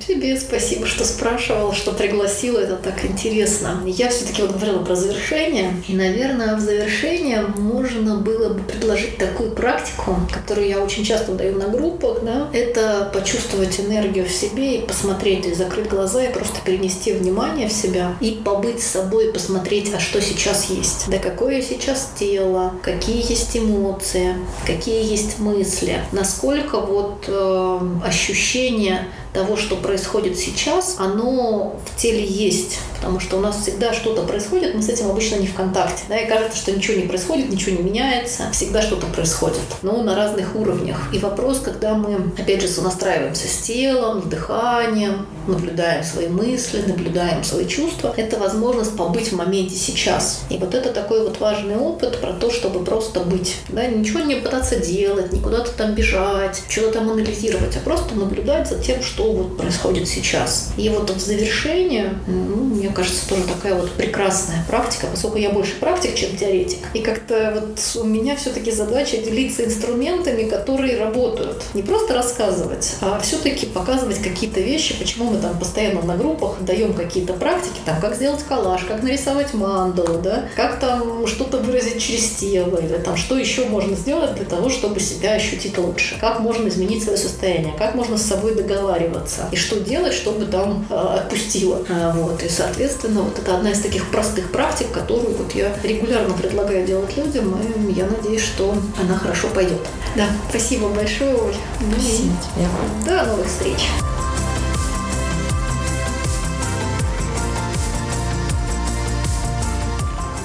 Тебе спасибо, что спрашивал, что пригласил. Это так интересно. Я все-таки вот говорила про завершение. И, наверное, в завершение можно было бы предложить такую практику, которую я очень часто даю на группах. Да? Это почувствовать энергию в себе и посмотреть, и закрыть глаза, и просто перенести внимание в себя, и побыть с собой, посмотреть, а что сейчас есть. Да какое сейчас тело, какие есть эмоции, эмоции, какие есть мысли, насколько вот э, ощущение того, что происходит сейчас, оно в теле есть. Потому что у нас всегда что-то происходит, мы с этим обычно не в контакте. Да, и кажется, что ничего не происходит, ничего не меняется, всегда что-то происходит. Но на разных уровнях. И вопрос, когда мы, опять же, сонастраиваемся с телом, дыханием, наблюдаем свои мысли, наблюдаем свои чувства, это возможность побыть в моменте сейчас. И вот это такой вот важный опыт про то, чтобы просто быть. Да, ничего не пытаться делать, не куда-то там бежать, что-то там анализировать, а просто наблюдать за тем, что что вот происходит сейчас. И вот в завершение, ну, мне кажется, тоже такая вот прекрасная практика, поскольку я больше практик, чем теоретик. И как-то вот у меня все-таки задача делиться инструментами, которые работают. Не просто рассказывать, а все-таки показывать какие-то вещи, почему мы там постоянно на группах даем какие-то практики, там, как сделать коллаж, как нарисовать мандалу, да, как там что-то выразить через тело, или там, что еще можно сделать для того, чтобы себя ощутить лучше, как можно изменить свое состояние, как можно с собой договариваться, договариваться. И что делать, чтобы там э, отпустило. А, вот. И, соответственно, вот это одна из таких простых практик, которую вот я регулярно предлагаю делать людям, и я надеюсь, что она хорошо пойдет. Да, спасибо большое, Оль. Спасибо тебе. До новых встреч.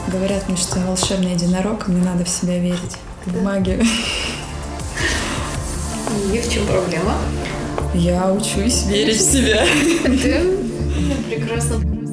Говорят мне, что я волшебный единорог, мне надо в себя верить. В магию. И в чем проблема? Я учусь верить в себя. Прекрасно.